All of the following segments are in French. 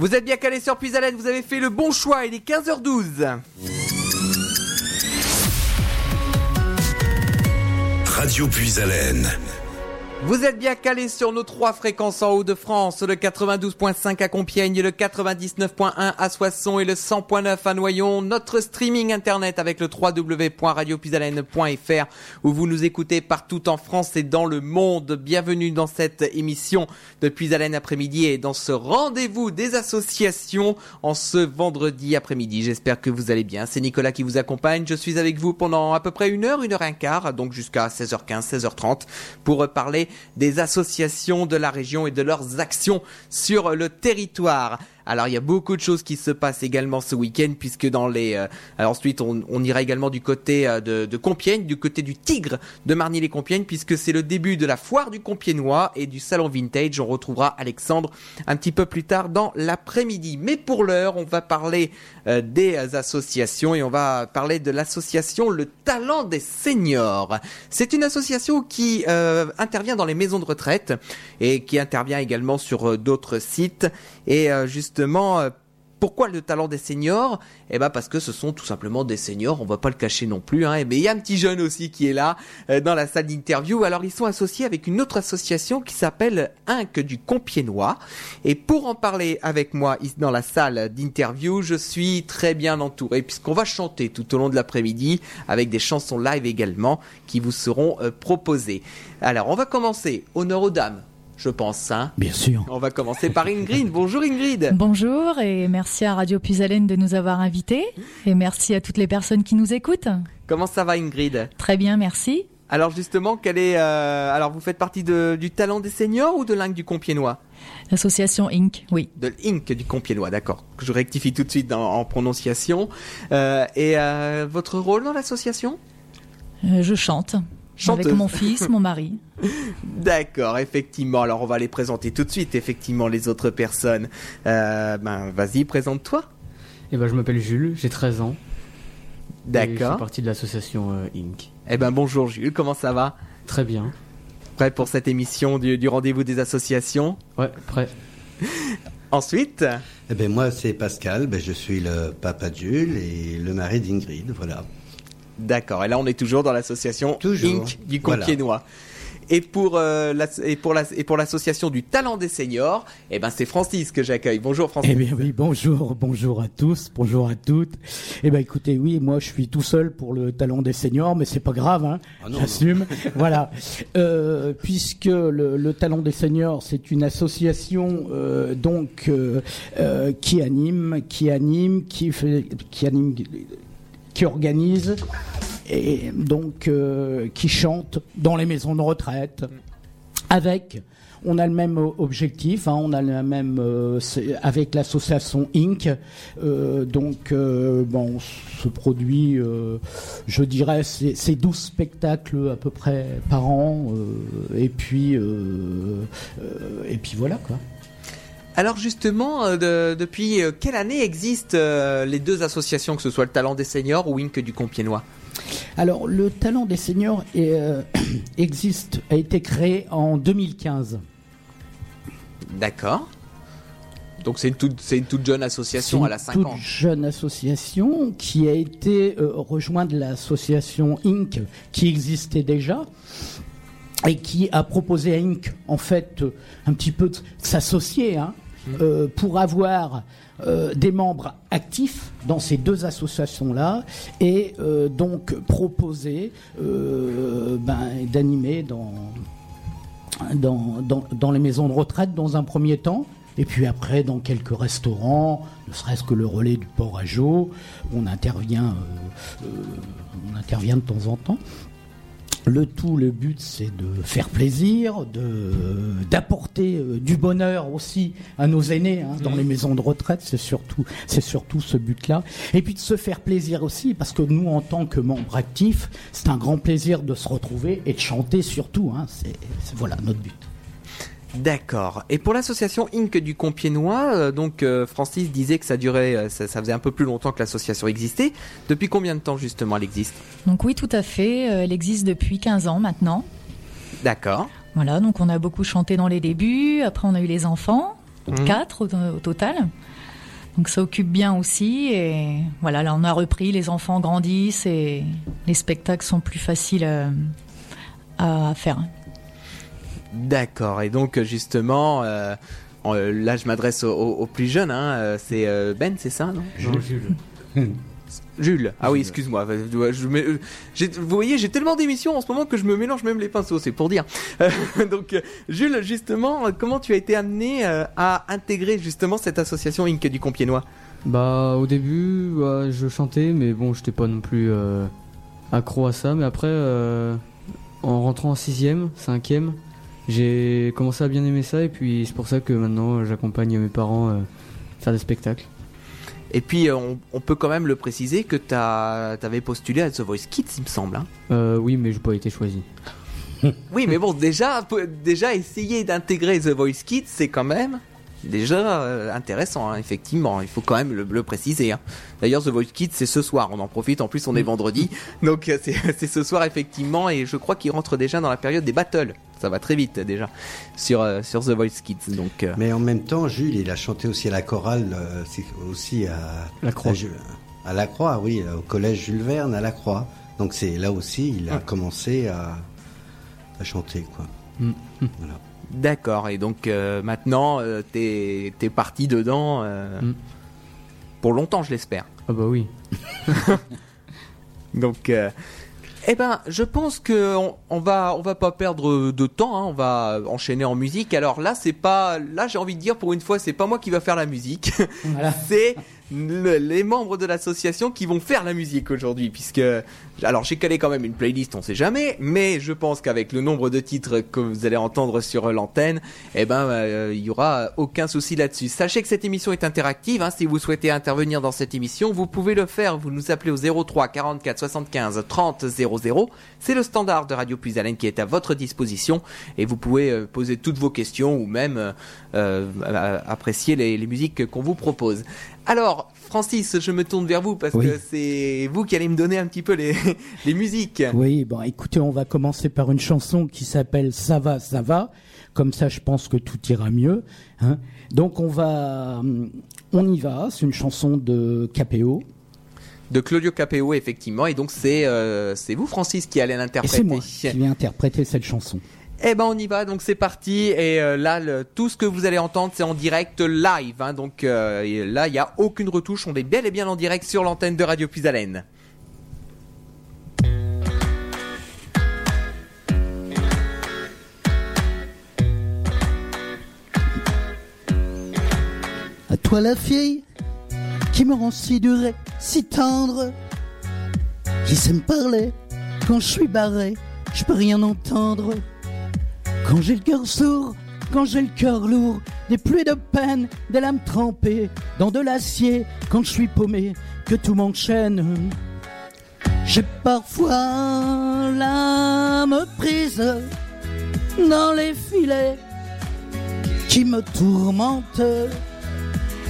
Vous êtes bien calé sur Puisalène, vous avez fait le bon choix, il est 15h12. Radio Puisalène. Vous êtes bien calé sur nos trois fréquences en haut de France, le 92.5 à Compiègne, le 99.1 à Soissons et le 100.9 à Noyon. Notre streaming internet avec le www.radiopuisalène.fr où vous nous écoutez partout en France et dans le monde. Bienvenue dans cette émission de Puisalène après-midi et dans ce rendez-vous des associations en ce vendredi après-midi. J'espère que vous allez bien. C'est Nicolas qui vous accompagne. Je suis avec vous pendant à peu près une heure, une heure et un quart, donc jusqu'à 16h15, 16h30 pour parler des associations de la région et de leurs actions sur le territoire. Alors il y a beaucoup de choses qui se passent également ce week-end puisque dans les euh, ensuite on, on, ira également du côté euh, de, de, Compiègne, du côté du Tigre de Marny-les-Compiègnes puisque c'est le début de la foire du Compiègnois et du salon vintage. On retrouvera Alexandre un petit peu plus tard dans l'après-midi. Mais pour l'heure, on va parler euh, des associations et on va parler de l'association Le Talent des Seniors. C'est une association qui euh, intervient dans les maisons de retraite et qui intervient également sur d'autres sites et justement justement pourquoi le talent des seniors? Eh ben parce que ce sont tout simplement des seniors, on va pas le cacher non plus. Hein. Mais il y a un petit jeune aussi qui est là euh, dans la salle d'interview. Alors ils sont associés avec une autre association qui s'appelle Inc du Compiègnois. Et pour en parler avec moi dans la salle d'interview, je suis très bien entouré puisqu'on va chanter tout au long de l'après-midi avec des chansons live également qui vous seront euh, proposées. Alors on va commencer. Honneur aux dames je pense. Hein Bien sûr. On va commencer par Ingrid. Bonjour Ingrid. Bonjour et merci à Radio Puisalène de nous avoir invités et merci à toutes les personnes qui nous écoutent. Comment ça va Ingrid? Très bien, merci. Alors justement, quel est euh, alors vous faites partie de, du talent des seniors ou de l'Inc du Compiègnois L'association Inc, oui. De l'Inc du Compiègnois, d'accord. Je rectifie tout de suite dans, en prononciation. Euh, et euh, votre rôle dans l'association? Je chante. Chanteuse. Avec mon fils, mon mari. D'accord, effectivement. Alors on va les présenter tout de suite, effectivement, les autres personnes. Euh, ben, vas-y, présente-toi. Eh ben, je m'appelle Jules, j'ai 13 ans. D'accord. Je fais partie de l'association euh, Inc. Eh ben, bonjour Jules, comment ça va? Très bien. Prêt pour cette émission du, du rendez-vous des associations? Ouais, prêt. Ensuite? Eh ben, moi, c'est Pascal, ben, je suis le papa de Jules et le mari d'Ingrid, voilà. D'accord. Et là, on est toujours dans l'association. Inc du Compiègnois. Voilà. Et pour euh, la, et pour la, et pour l'association du talent des seniors, eh ben c'est Francis que j'accueille. Bonjour Francis. Eh bien oui, bonjour, bonjour à tous, bonjour à toutes. Eh ben écoutez, oui, moi je suis tout seul pour le talent des seniors, mais c'est pas grave, hein. Ah J'assume. voilà, euh, puisque le, le, talent des seniors, c'est une association euh, donc euh, qui anime, qui anime, qui fait, qui anime, qui organise et donc euh, qui chantent dans les maisons de retraite avec on a le même objectif, hein, on a le même euh, avec l'association Inc. Euh, donc bon, on se produit, je dirais, c'est 12 spectacles à peu près par an, et puis et puis voilà quoi. Alors justement, de, depuis quelle année existent les deux associations, que ce soit le Talent des Seniors ou Inc du Compiègnois alors, le talent des seniors est, euh, existe, a été créé en 2015. D'accord. Donc c'est une, toute, une toute jeune association une à la 5 toute ans. jeune association qui a été euh, rejointe de l'association Inc. qui existait déjà et qui a proposé à Inc. en fait euh, un petit peu de s'associer hein, mmh. euh, pour avoir euh, des membres actifs dans ces deux associations-là et euh, donc proposer ben, d'animer dans, dans, dans, dans, les maisons de retraite dans un premier temps. Et puis après, dans quelques restaurants, ne serait-ce que le relais du port à Jo, on intervient, on intervient de temps en temps. Le tout, le but, c'est de faire plaisir, de d'apporter euh, du bonheur aussi à nos aînés hein, dans mmh. les maisons de retraite. C'est surtout, c'est surtout ce but-là. Et puis de se faire plaisir aussi, parce que nous, en tant que membres actifs, c'est un grand plaisir de se retrouver et de chanter surtout. Hein, c'est voilà notre but. D'accord. Et pour l'association Inc du Compiègnois, euh, donc euh, Francis disait que ça durait, euh, ça, ça, faisait un peu plus longtemps que l'association existait. Depuis combien de temps justement elle existe? Donc oui, tout à fait. Elle existe depuis 15 ans maintenant. D'accord. Voilà, donc on a beaucoup chanté dans les débuts. Après, on a eu les enfants. Mhm. quatre au, au total. Donc ça occupe bien aussi. Et voilà, là on a repris, les enfants grandissent et les spectacles sont plus faciles à, à faire. D'accord. Et donc justement, euh, euh, là je m'adresse aux, aux plus jeunes. Hein, euh, c'est euh, Ben, c'est ça, non Jules. Jules. Ah oui, excuse-moi. Vous voyez, j'ai tellement d'émissions en ce moment que je me mélange même les pinceaux, c'est pour dire. Euh, donc, euh, Jules, justement, euh, comment tu as été amené euh, à intégrer justement cette association Inc du Compiègnois Bah, au début, bah, je chantais, mais bon, j'étais pas non plus euh, accro à ça. Mais après, euh, en rentrant en 6ème, 5ème, j'ai commencé à bien aimer ça. Et puis, c'est pour ça que maintenant, j'accompagne mes parents euh, faire des spectacles. Et puis, euh, on, on peut quand même le préciser que tu avais postulé à The Voice Kids, il me semble. hein. Euh, oui, mais j'ai pas été choisi. Oui, mais bon, déjà, déjà essayer d'intégrer The Voice Kids, c'est quand même déjà euh, intéressant, hein, effectivement. Il faut quand même le, le préciser. hein. D'ailleurs, The Voice Kids, c'est ce soir. On en profite. En plus, on est vendredi, donc euh, c'est c'est ce soir effectivement. Et je crois qu'il rentre déjà dans la période des battles. Ça va très vite déjà sur euh, sur The Voice Kids. Donc euh, Mais en même temps, Jules, il a chanté aussi à la chorale, euh, aussi à La Croix. à, la Croix, oui, au collège Jules Verne à la Croix. Donc c'est là aussi, il a Ouais. commencé à, à chanter, quoi. Mm. Voilà. D'accord. Et donc euh, maintenant, euh, t'es parti dedans euh, Mm. pour longtemps, je l'espère. Ah bah oui. Donc, eh ben, je pense que on, on va, on va pas perdre de temps. hein, on va enchaîner en musique. Alors là, c'est pas, là, j'ai envie de dire pour une fois, c'est pas moi qui va faire la musique. Voilà. c'est le- les membres de l'association qui vont faire la musique aujourd'hui, puisque, alors j'ai calé quand même une playlist, on sait jamais, mais je pense qu'avec le nombre de titres que vous allez entendre sur l'antenne, eh ben, euh, il y aura aucun souci là-dessus. Sachez que cette émission est interactive. hein, si vous souhaitez intervenir dans cette émission, vous pouvez le faire. Vous nous appelez au 03 44 75 30 00. C'est le standard de Radio Puisalène qui est à votre disposition et vous pouvez euh, poser toutes vos questions ou même euh, euh, euh, apprécier les, les musiques qu'on vous propose. Alors, Francis, je me tourne vers vous parce Oui. que c'est vous qui allez me donner un petit peu les, les musiques. Oui, bon, écoutez, on va commencer par une chanson qui s'appelle Ça va, ça va. Comme ça, je pense que tout ira mieux. hein. Donc, on va, hum, on y va. C'est une chanson de KPO. De Claudio Capeo, effectivement. Et donc, c'est euh, vous, Francis, qui allez l'interpréter. c'est moi qui vais interpréter cette chanson. Eh ben on y va, donc c'est parti. Et euh, là, tout ce que vous allez entendre, c'est en direct live. hein. donc euh, là, il n'y a aucune retouche. On est bel et bien en direct sur l'antenne de Radio Puisalène. À toi la fille qui me rend si durée, si tendre, qui sait me parler quand je suis barré, je peux rien entendre. Quand j'ai le cœur sourd, quand j'ai le cœur lourd, des pluies de peine, des lames trempées dans de l'acier, quand je suis paumé, que tout m'enchaîne. J'ai parfois l'âme prise dans les filets qui me tourmentent.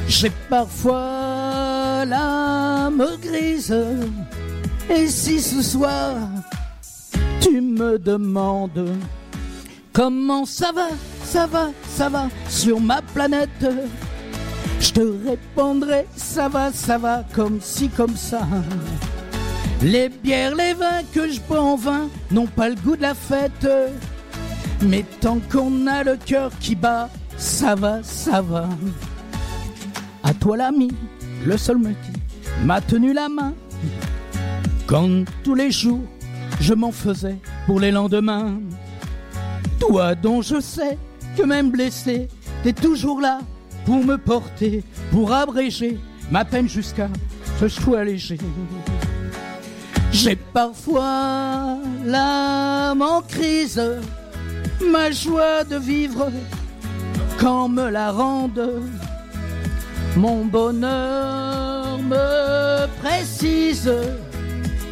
J'ai parfois l'âme grise. Et si ce soir tu me demandes comment ça va, ça va, ça va sur ma planète, je te répondrai ça va, ça va comme ci, comme ça. Les bières, les vins que je bois en vin n'ont pas le goût de la fête. Mais tant qu'on a le cœur qui bat, ça va, ça va. À toi l'ami, le seul me qui m'a tenu la main. Quand tous les jours je m'en faisais pour les lendemains. Toi dont je sais que même blessé, t'es toujours là pour me porter, pour abréger ma peine jusqu'à ce sois léger. J'ai parfois l'âme en crise, ma joie de vivre quand me la rendent. Mon bonheur me précise.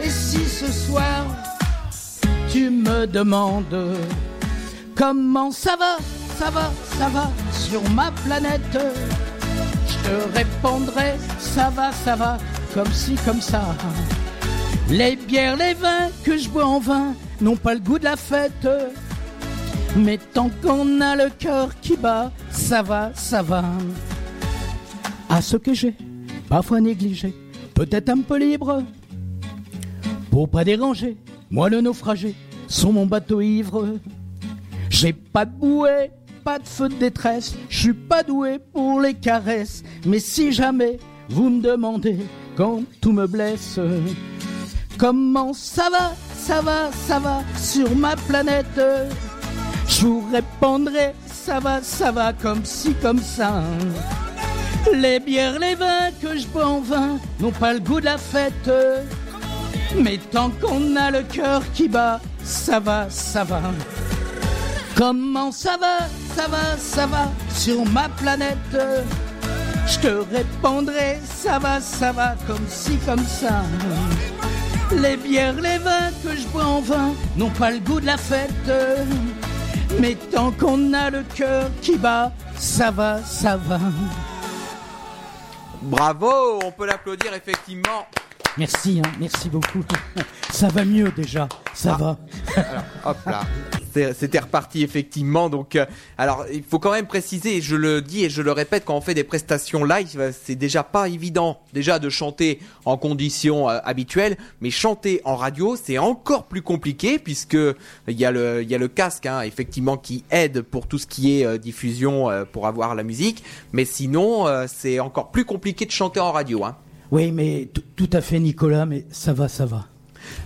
Et si ce soir tu me demandes comment ça va, ça va, ça va sur ma planète, je te répondrai ça va, ça va comme ci, comme ça. Les bières, les vins que je bois en vin n'ont pas le goût de la fête. Mais tant qu'on a le cœur qui bat, ça va, ça va. À ce que j'ai, parfois négligé, peut-être un peu libre, pour pas déranger, moi le naufragé, sur mon bateau ivre. J'ai pas de bouée, pas de feu de détresse, je suis pas doué pour les caresses, mais si jamais vous me demandez quand tout me blesse, comment ça va, ça va, ça va sur ma planète, je vous répondrai, ça va, ça va comme ci, comme ça. Les bières, les vins que je bois en vin n'ont pas le goût de la fête. Mais tant qu'on a le cœur qui bat, ça va, ça va. Comment ça va, ça va, ça va sur ma planète? Je te répondrai, ça va, ça va comme ci, comme ça. Les bières, les vins que je bois en vin n'ont pas le goût de la fête. Mais tant qu'on a le cœur qui bat, ça va, ça va. Bravo, on peut l'applaudir effectivement. Merci, hein, merci beaucoup. Ça va mieux déjà, ça Ah. va. Alors, hop là. C'était reparti effectivement. Donc, euh, alors il faut quand même préciser, je le dis et je le répète, quand on fait des prestations live, euh, c'est déjà pas évident déjà de chanter en conditions euh, habituelles, mais chanter en radio, c'est encore plus compliqué puisque il y a le casque hein, effectivement qui aide pour tout ce qui est diffusion pour avoir la musique, mais sinon c'est encore plus compliqué de chanter en radio. Hein. Oui, mais tout à fait, Nicolas, mais ça va, ça va.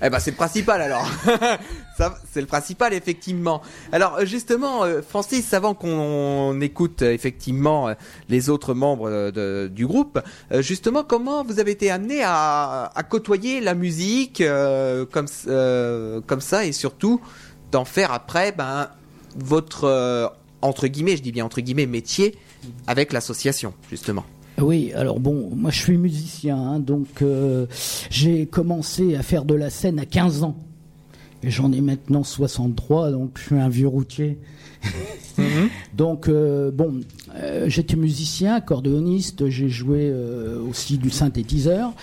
Eh ben c'est le principal alors. C'est le principal effectivement. Alors euh, justement, euh, Francis, avant qu'on écoute euh, effectivement les autres membres du groupe, justement, comment vous avez été amené à, côtoyer la musique comme comme ça et surtout d'en faire après ben votre entre guillemets, je dis bien entre guillemets métier avec l'association justement? Oui, alors bon, moi je suis musicien, hein, donc euh, j'ai commencé à faire de la scène à 15 ans. Et j'en ai maintenant 63, donc je suis un vieux routier. Donc euh, bon, euh, j'étais musicien, accordéoniste, j'ai joué aussi du synthétiseur.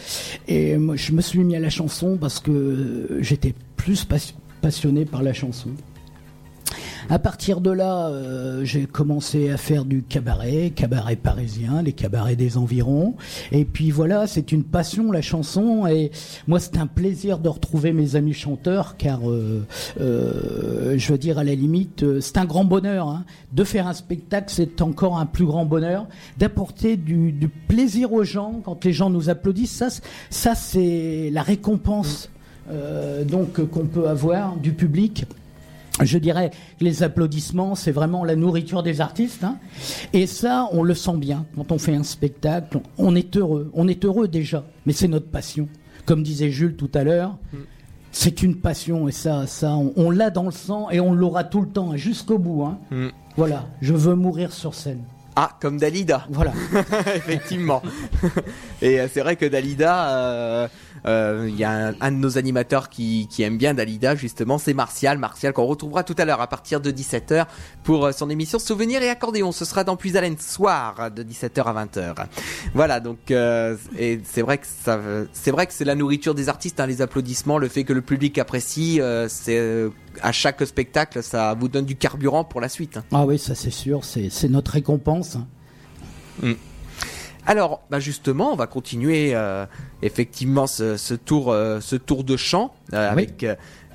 Et moi je me suis mis à la chanson parce que j'étais plus pas- passionné par la chanson. À partir de là, euh, j'ai commencé à faire du cabaret, cabaret parisien, les cabarets des environs. Et puis voilà, c'est une passion la chanson. Et moi, c'est un plaisir de retrouver mes amis chanteurs, car euh, euh, je veux dire à la limite, euh, c'est un grand bonheur hein. de faire un spectacle. C'est encore un plus grand bonheur d'apporter du, plaisir aux gens quand les gens nous applaudissent. Ça, ça c'est la récompense euh, donc qu'on peut avoir du public. Je dirais que les applaudissements, c'est vraiment la nourriture des artistes. hein. Et ça, on le sent bien quand on fait un spectacle. On est heureux. On est heureux déjà, mais c'est notre passion. Comme disait Jules tout à l'heure, c'est une passion et ça, ça, on, on l'a dans le sang et on l'aura tout le temps, jusqu'au bout. hein. Mm. Voilà, je veux mourir sur scène. Ah, comme Dalida. Voilà. Effectivement. Et euh, c'est vrai que Dalida, euh, euh, il y a un, un de nos animateurs qui, qui aime bien Dalida, justement, c'est Martial. Martial qu'on retrouvera tout à l'heure à partir de 17h pour son émission Souvenirs et accordéon. Ce sera dans Puis Haleine soir de 17h à 20h. Voilà, donc euh, et c'est vrai que ça, c'est vrai que c'est la nourriture des artistes, hein, les applaudissements, le fait que le public apprécie, c'est à chaque spectacle, ça vous donne du carburant pour la suite. hein. Ah oui, ça c'est sûr, c'est notre récompense. hein. Alors, bah justement, on va continuer euh, effectivement ce, ce tour, euh, ce tour de chant euh, Oui. avec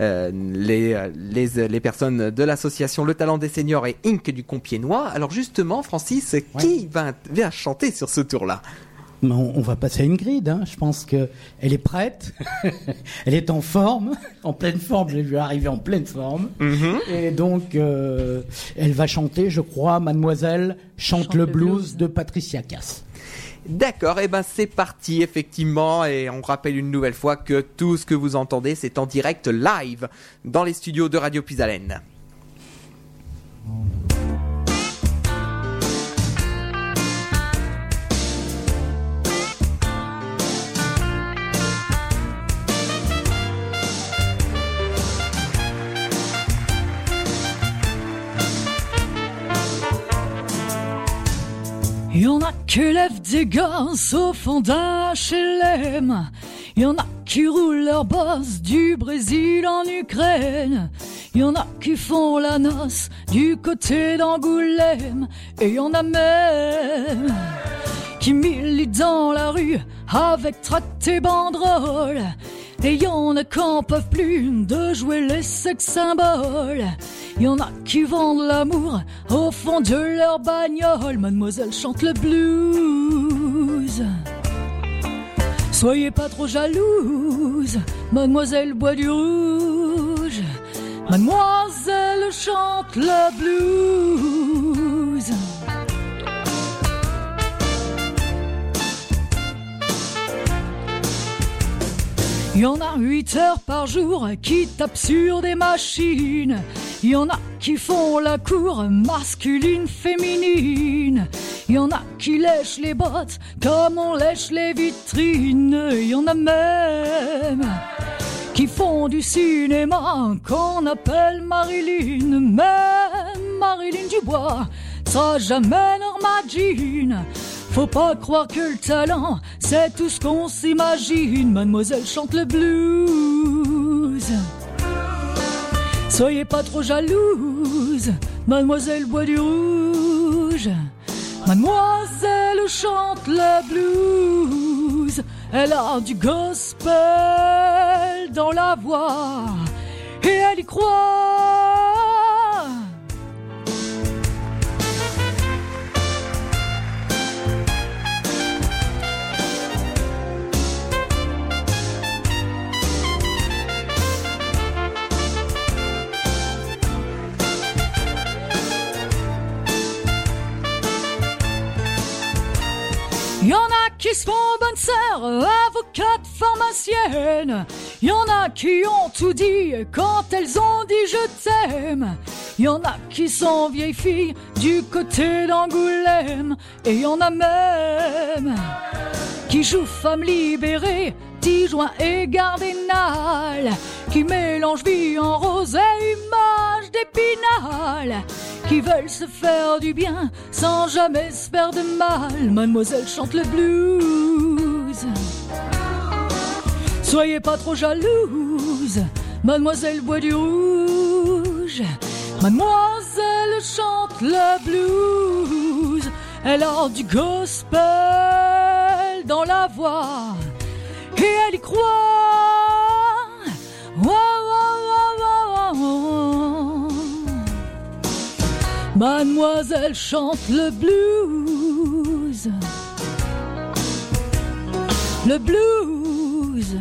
les, les, les personnes de l'association Le Talent des Seniors et Inc du Compiègnois. Alors justement, Francis, qui va, va chanter sur ce tour-là? On, on va passer à Ingrid. Hein. Je pense que elle est prête. elle est en forme, en pleine forme. Je l'ai vu arriver en pleine forme. Et donc, euh, elle va chanter, je crois, Mademoiselle chante, Chante le le blues, blues. de Patricia Cass. D'accord, et ben c'est parti effectivement et on rappelle une nouvelle fois que tout ce que vous entendez c'est en direct live dans les studios de Radio Pisalène. Y en a qui lèvent des gaz au fond d'un HLM. Y en a qui roulent leur boss du Brésil en Ukraine. Y en a qui font la noce du côté d'Angoulême. Et y en a même qui militent dans la rue avec tracts et banderoles. Et y en a qui en peuvent plus de jouer les sex symboles. Y en a qui vendent l'amour au fond de leur bagnole. Mademoiselle chante le blues. Soyez pas trop jalouse, mademoiselle boit du rouge. Mademoiselle chante le blues. Il y en a 8 heures par jour qui tapent sur des machines. Il y en a qui font la cour masculine, féminine. Il y en a qui lèchent les bottes comme on lèche les vitrines. Il y en a même qui font du cinéma qu'on appelle Marilyn. Même Marilyn Dubois sera jamais Norma. Faut pas croire que le talent, c'est tout ce qu'on s'imagine. Mademoiselle chante le blues. Soyez pas trop jalouse, mademoiselle boit du rouge. Mademoiselle chante le blues. Elle a du gospel dans la voix et elle y croit. Qui se font bonne sœur, avocate, pharmacienne. Y en a qui ont tout dit quand elles ont dit je t'aime. Y en a qui sont vieilles filles du côté d'Angoulême. Et y en a même qui jouent femme libérée, Dijoin et Gardénal. Qui mélangent vie en rose et image d'épinal qui veulent se faire du bien sans jamais se faire de mal. Mademoiselle chante le blues. Soyez pas trop jalouse, mademoiselle boit du rouge. Mademoiselle chante le blues. Elle a du gospel dans la voix et elle y croit. Mademoiselle chante le blues. Le blues.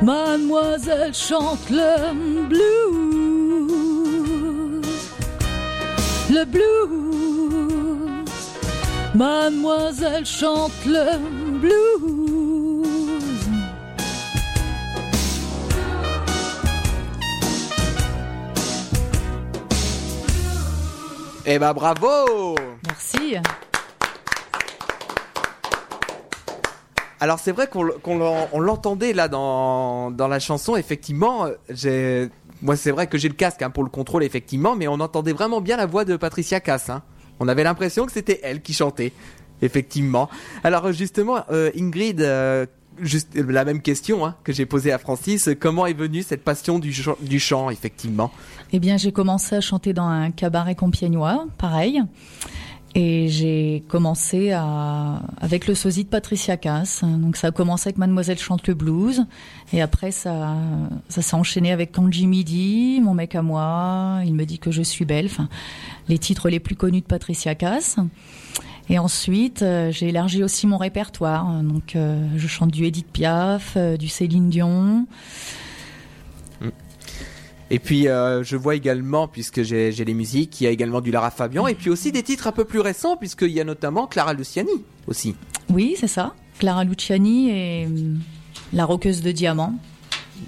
Mademoiselle chante le blues. Le blues. Mademoiselle chante le blues. Eh ben bravo Merci. Alors c'est vrai qu'on l'entendait là dans, dans la chanson, effectivement. Moi c'est vrai que j'ai le casque hein, pour le contrôle effectivement, mais on entendait vraiment bien la voix de Patricia Cass. hein. On avait l'impression que c'était elle qui chantait, effectivement. Alors justement, euh, Ingrid, euh, juste la même question hein, que j'ai posée à Francis, comment est venue cette passion du, chant- effectivement? Eh bien, j'ai commencé à chanter dans un cabaret compiègnois, pareil. Et j'ai commencé à, avec le sosie de Patricia Cass. Donc ça a commencé avec Mademoiselle chante le blues. Et après, ça, ça s'est enchaîné avec Quand Jimmy dit, Mon mec à moi, Il me dit que je suis belle. Les titres les plus connus de Patricia Cass. Et ensuite, euh, j'ai élargi aussi mon répertoire. Donc, euh, je chante du Edith Piaf, euh, du Céline Dion. Et puis euh, je vois également, puisque j'ai les musiques, il y a également du Lara Fabian, et puis aussi des titres un peu plus récents, puisqu'il y a notamment Clara Luciani aussi. Oui, c'est ça. Clara Luciani et hum, la roqueuse de diamant.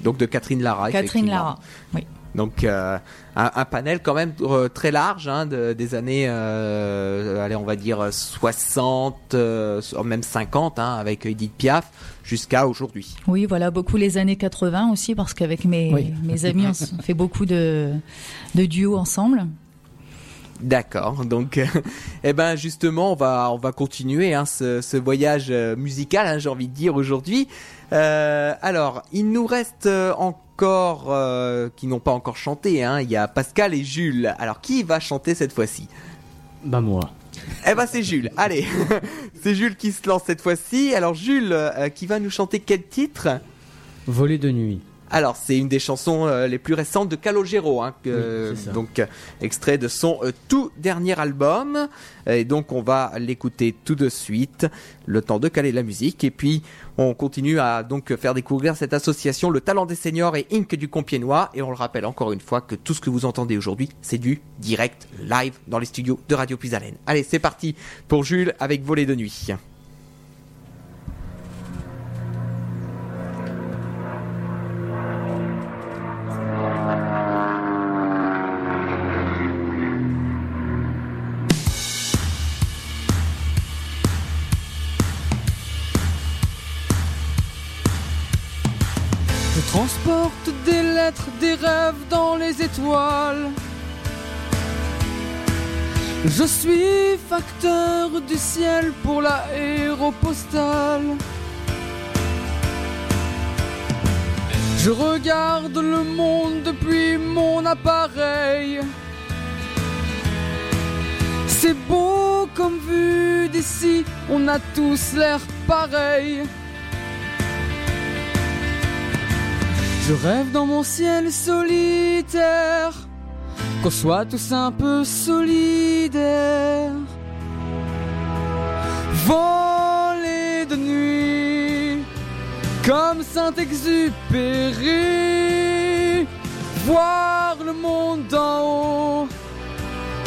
Donc de Catherine Lara. Catherine. Lara. Oui. Donc euh, un, un panel quand même euh, très large hein, de- des années, euh, allez on va dire 60, euh, même 50, hein, avec Edith Piaf, jusqu'à aujourd'hui. Oui, voilà, beaucoup les années 80 aussi, parce qu'avec mes, Oui. mes amis, on fait beaucoup de, de duos ensemble. D'accord. Donc, euh, eh ben justement, on va on va continuer hein, ce, ce voyage musical, hein, j'ai envie de dire aujourd'hui. Euh, alors, il nous reste en encore, euh, qui n'ont pas encore chanté. Hein. Il y a Pascal et Jules. Alors qui va chanter cette fois-ci? Bah moi. Eh ben c'est Jules. Allez, c'est Jules qui se lance cette fois-ci. Alors Jules, euh, qui va nous chanter quel titre? Voler de nuit. Alors, c'est une des chansons euh, les plus récentes de Calogero, hein, que- Oui, donc euh, extrait de son euh, tout dernier album. Et donc, on va l'écouter tout de suite, le temps de caler la musique. Et puis, on continue à donc faire découvrir cette association, le talent des seniors et Inc du Compiègnois. Et on le rappelle encore une fois que tout ce que vous entendez aujourd'hui, c'est du direct live dans les studios de Radio Puisalène. Allez, c'est parti pour Jules avec Voler de nuit. Je suis facteur du ciel pour l'aéropostale. Je regarde le monde depuis mon appareil. C'est beau comme vu d'ici, on a tous l'air pareil. Je rêve dans mon ciel solitaire, qu'on soit tous un peu solidaires. Voler de nuit, comme Saint-Exupéry, voir le monde d'en haut,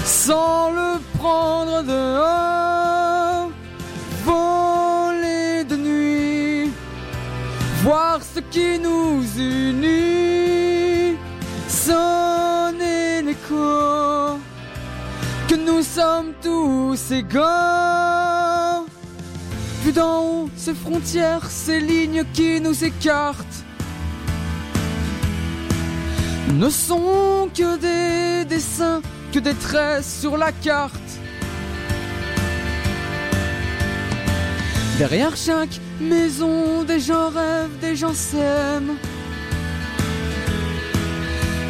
sans le prendre de haut. Voir ce qui nous unit, sonner l'écho, que nous sommes tous égaux. Vu d'en haut, ces frontières, ces lignes qui nous écartent, ne sont que des dessins, que des traits sur la carte. Derrière chaque maison, des gens rêvent, des gens s'aiment.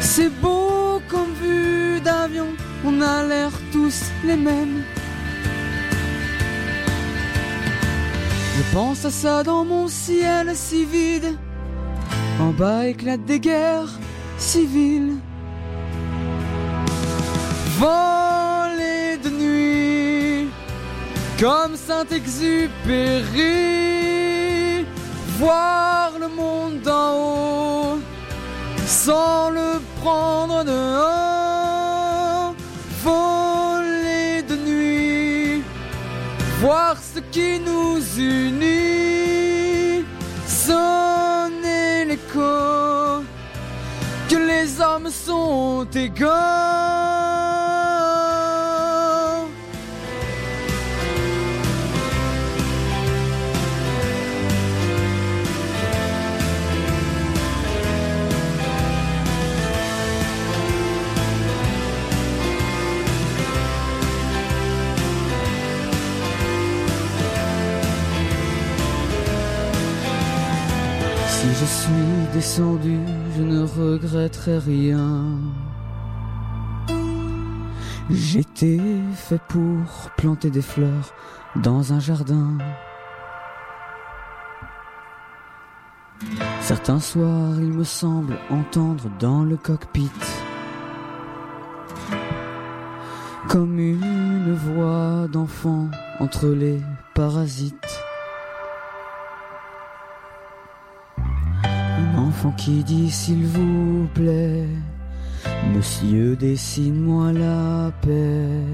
C'est beau comme vue d'avion, on a l'air tous les mêmes. Je pense à ça dans mon ciel si vide. En bas éclatent des guerres civiles. Voler de nuit comme Saint-Exupéry, voir le monde d'en haut, sans le prendre de haut, voler de nuit, voir ce qui nous unit, sonner l'écho, que les hommes sont égaux. Descendu, je ne regretterai rien. J'étais fait pour planter des fleurs dans un jardin. Certains soirs, il me semble entendre dans le cockpit comme une voix d'enfant entre les parasites. Qui dit s'il vous plaît, Monsieur dessine-moi la paix.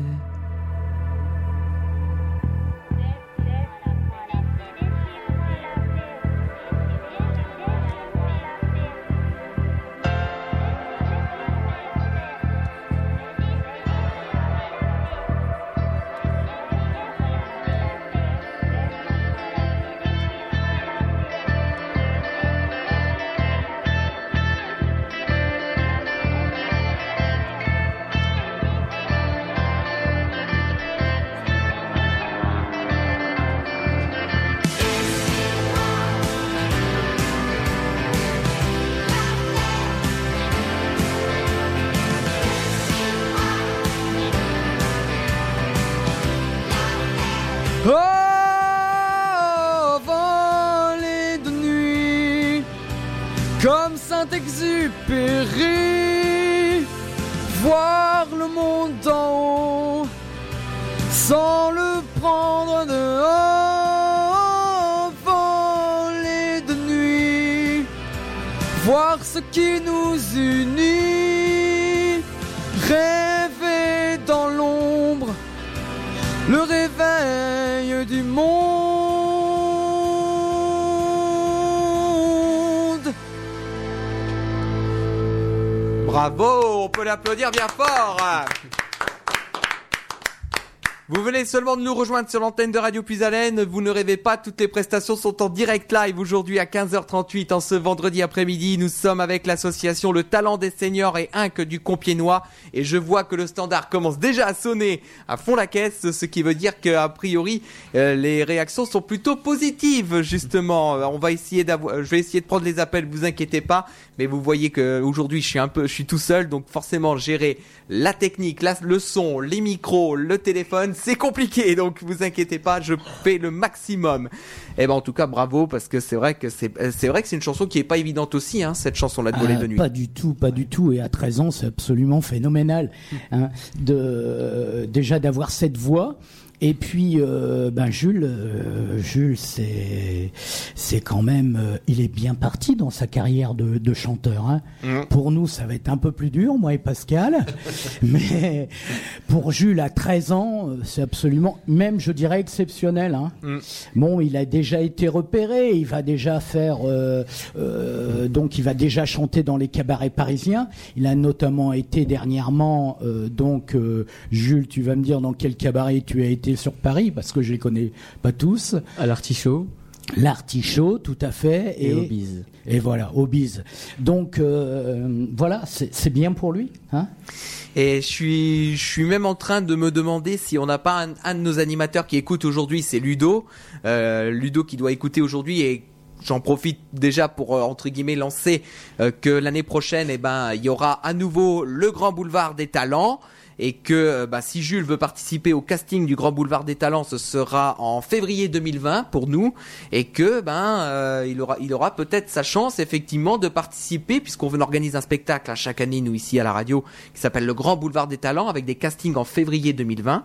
Bravo, on peut l'applaudir bien fort. Vous venez seulement de nous rejoindre sur l'antenne de Radio Puisalène. Vous ne rêvez pas, toutes les prestations sont en direct live aujourd'hui à 15h38 en ce vendredi après-midi. Nous sommes avec l'association Le Talent des Seniors et Inc du Compiègnois et je vois que le standard commence déjà à sonner à fond la caisse, ce qui veut dire qu'a priori euh, les réactions sont plutôt positives justement. Euh, On va essayer d'avoir, je vais essayer de prendre les appels, vous inquiétez pas, mais vous voyez que aujourd'hui je suis un peu, je suis tout seul, donc forcément gérer la technique, la- le son, les micros, le téléphone, c'est compliqué, donc vous inquiétez pas, je fais le maximum. Et ben en tout cas bravo parce que c'est vrai que c'est euh, c'est vrai que c'est une chanson qui est pas évidente aussi, hein, cette chanson-là de voler Ah, de nuit. Pas du tout, pas du tout. Et à 13 ans, c'est absolument phénoménal. hein, de euh, déjà d'avoir cette voix. Et puis, euh, ben Jules, euh, Jules, c'est c'est quand même, euh, il est bien parti dans sa carrière de, de chanteur. Hein. Mm. Pour nous, ça va être un peu plus dur, moi et Pascal. mais pour Jules, à 13 ans, c'est absolument, même je dirais exceptionnel. Hein. Mm. Bon, il a déjà été repéré, il va déjà faire, euh, euh, donc il va déjà chanter dans les cabarets parisiens. Il a notamment été dernièrement, euh, donc euh, Jules, tu vas me dire dans quel cabaret tu as été sur Paris, parce que je les connais pas tous. À l'artichaut L'artichaut, tout à fait, et, au bise. et voilà, au bise. Donc euh, voilà, c'est c'est bien pour lui, hein? Et je suis, je suis même en train de me demander si on n'a pas un, un de nos animateurs qui écoute aujourd'hui, c'est Ludo. Euh, Ludo qui doit écouter aujourd'hui et j'en profite déjà pour euh, entre guillemets lancer euh, que l'année prochaine, eh ben, il y aura à nouveau le Grand Boulevard des Talents. Et que euh, bah, si Jules veut participer au casting du Grand Boulevard des Talents, ce sera en février 2020 pour nous, et que ben euh, il aura, il aura peut-être sa chance effectivement de participer puisqu'on organise un spectacle à chaque année nous ici à la radio qui s'appelle le Grand Boulevard des Talents avec des castings en février 2020.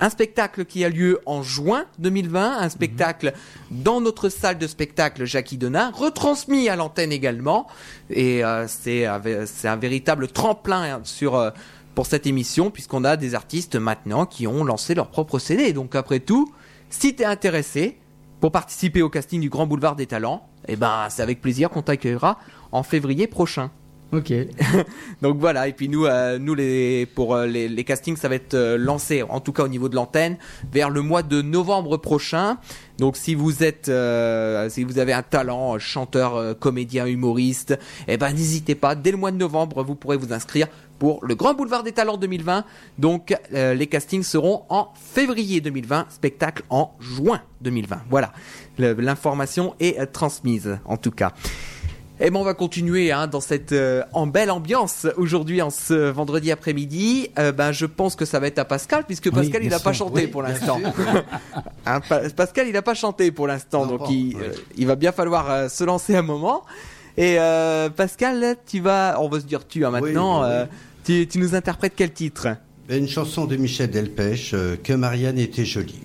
Un spectacle qui a lieu en juin 2020, un spectacle dans notre salle de spectacle Jackie Denain, retransmis à l'antenne également. Et euh, c'est un vé- c'est un véritable tremplin sur euh, pour cette émission puisqu'on a des artistes maintenant qui ont lancé leur propre CD. Donc après tout, si t'es intéressé pour participer au casting du Grand Boulevard des Talents, eh ben c'est avec plaisir qu'on t'accueillera en février prochain. Ok. Donc voilà, et puis nous, euh, nous les, pour euh, les, les castings, ça va être euh, lancé, en tout cas au niveau de l'antenne, vers le mois de novembre prochain. Donc si vous êtes, si vous avez un talent, chanteur, comédien, humoriste, eh ben n'hésitez pas. Dès le mois de novembre, vous pourrez vous inscrire pour le Grand Boulevard des Talents 2020. Donc euh, les castings seront en février 2020, spectacle en juin 2020. Voilà, l'information est euh, transmise en tout cas. Et ben on va continuer hein, dans cette euh, en belle ambiance aujourd'hui en ce vendredi après-midi. Euh, ben je pense que ça va être à Pascal puisque Oui, Pascal il n'a pas chanté Oui, pour l'instant. Hein, Pa- Pascal il n'a pas chanté pour l'instant donc il, euh, va bien falloir se lancer un moment. Et Pascal tu vas on va se dire tu hein, maintenant Oui, tu, tu nous interprètes quel titre? Une chanson de Michel Delpech, euh, Que Marianne était jolie.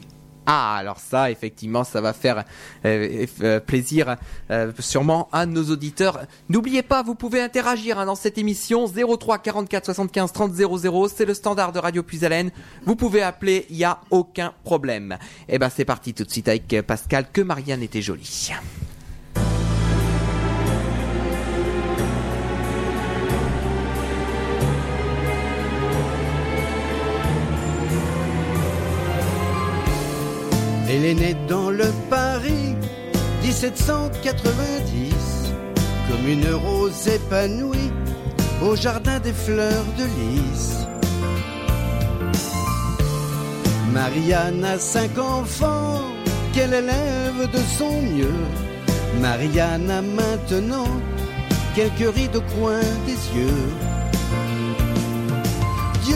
Ah, alors ça, effectivement, ça va faire euh, euh, plaisir euh, sûrement à nos auditeurs. N'oubliez pas, vous pouvez interagir hein, dans cette émission 03 44 75 30 00. C'est le standard de Radio Puisalène. Vous pouvez appeler, il n'y a aucun problème. Et ben c'est parti tout de suite avec Pascal. Que Marianne était jolie. Elle est née dans le Paris 1790, comme une rose épanouie au jardin des fleurs de lys. Marianne a cinq enfants qu'elle élève de son mieux. Marianne a maintenant quelques rides au coin des yeux. Dieu,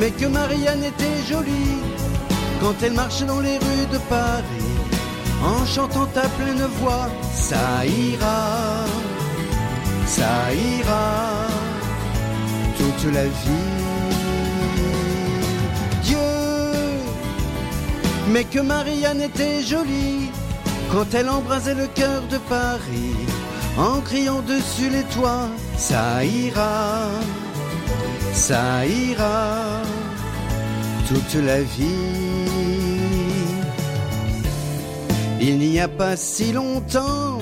mais que Marianne était jolie quand elle marche dans les rues de Paris, en chantant à pleine voix, ça ira, ça ira, toute la vie. Dieu, mais que Marianne était jolie, quand elle embrasait le cœur de Paris, en criant dessus les toits, ça ira, ça ira, toute la vie. Il n'y a pas si longtemps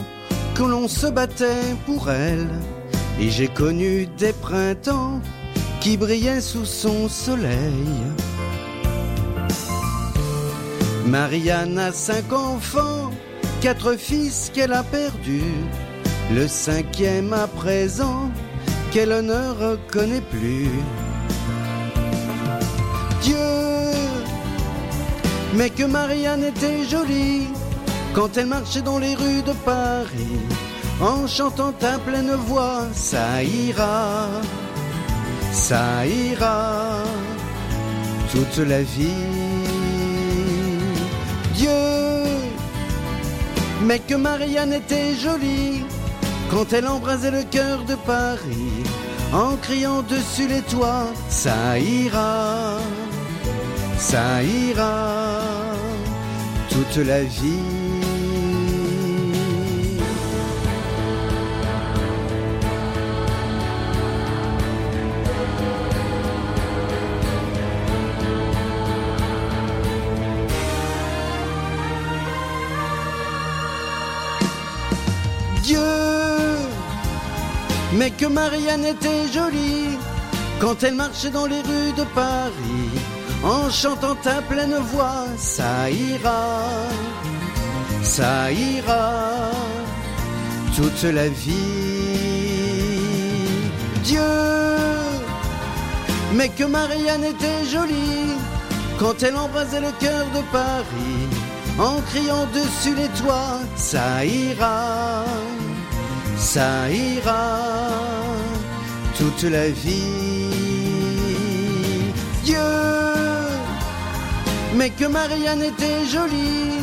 que l'on se battait pour elle, et j'ai connu des printemps qui brillaient sous son soleil. Marianne a cinq enfants, quatre fils qu'elle a perdus, le cinquième à présent qu'elle ne reconnaît plus. Mais que Marianne était jolie quand elle marchait dans les rues de Paris, en chantant à pleine voix, ça ira, ça ira, toute la vie. Dieu, mais que Marianne était jolie quand elle embrasait le cœur de Paris. En criant dessus les toits, ça ira, ça ira, la vie. Dieu, mais que Marianne était jolie quand elle marchait dans les rues de Paris en chantant à pleine voix, ça ira, ça ira, toute la vie. Dieu, mais que Marianne était jolie quand elle embrasait le cœur de Paris en criant dessus les toits, ça ira, ça ira, toute la vie. Dieu, mais que Marianne était jolie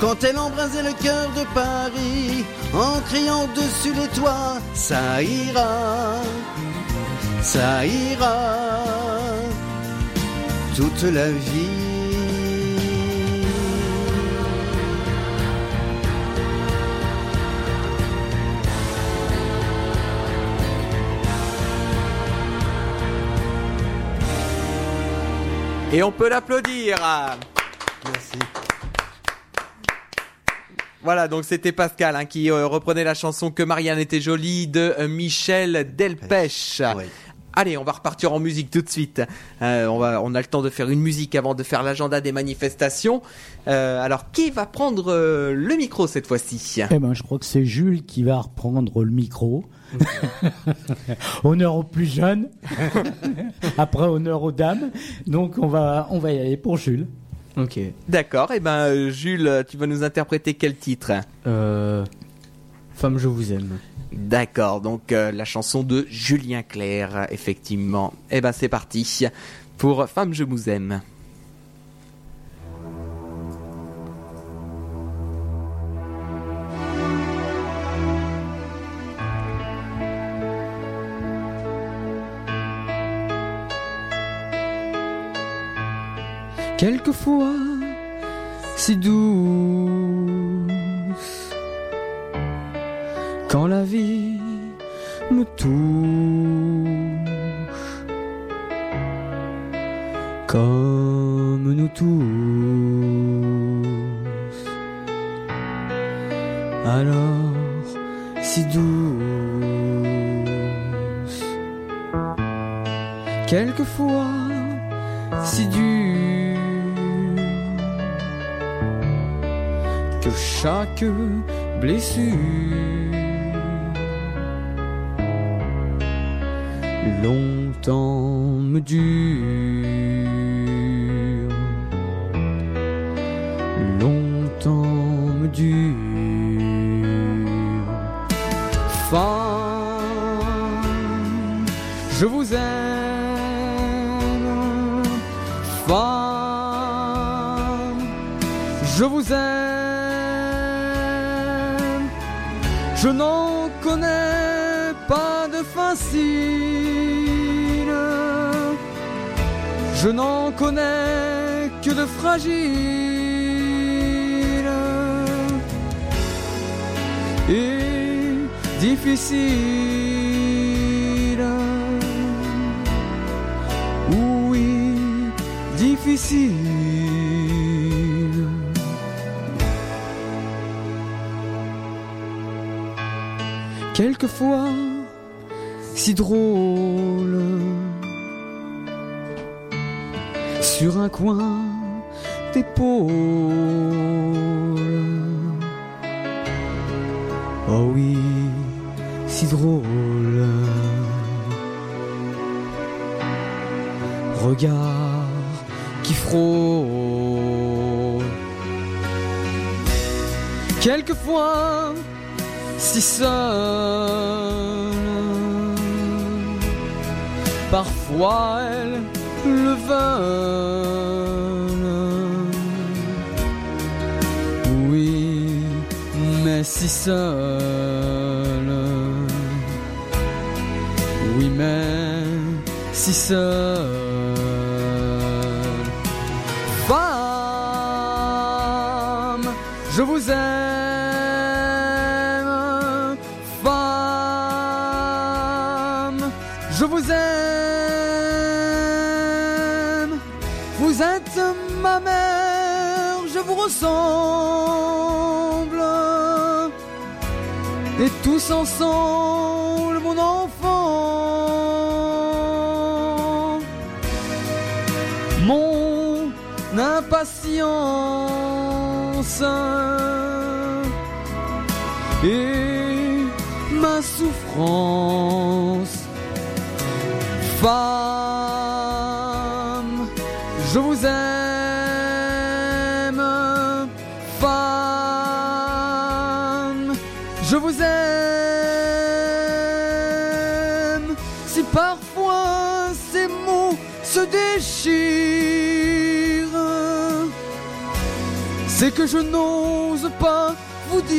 quand elle embrasait le cœur de Paris en criant dessus les toits, ça ira, ça ira, toute la vie. Et on peut l'applaudir. Merci. Voilà, donc c'était Pascal hein, qui euh, reprenait la chanson Que Marianne était jolie de euh, Michel Delpech. Oui. Allez, on va repartir en musique tout de suite. Euh, on, va, on a le temps de faire une musique avant de faire l'agenda des manifestations. Euh, alors, qui va prendre euh, le micro cette fois-ci? Eh ben, je crois que c'est Jules qui va reprendre le micro. honneur aux plus jeunes. Après, honneur aux dames. Donc, on va, on va y aller pour Jules. Ok. D'accord, et ben Jules, tu vas nous interpréter quel titre? Euh, Femme, je vous aime. D'accord, donc euh, la chanson de Julien Clerc, effectivement. Eh ben c'est parti pour Femme je vous aime. Quelquefois, si douce, quand la vie me touche, comme nous tous. Alors, si douce, quelquefois, si dure que chaque blessure longtemps me dure, longtemps me dure. Femme, je vous aime, femme, Je vous aime. Je n'en connais pas de facile. Je n'en connais que de fragile et difficile. Oui, difficile. Quelquefois, si drôle, sur un coin d'épaule. Oh oui, si drôle. Regard qui frôle. Quelquefois, si seul. Parfois, elle le veulent. Oui, mais si seul. Oui, mais si seul. Je vous aime. Ressemble. Et tous ensemble, mon enfant. Mon impatience et ma souffrance. Femme, je vous aime. Que je n'ose pas vous dire.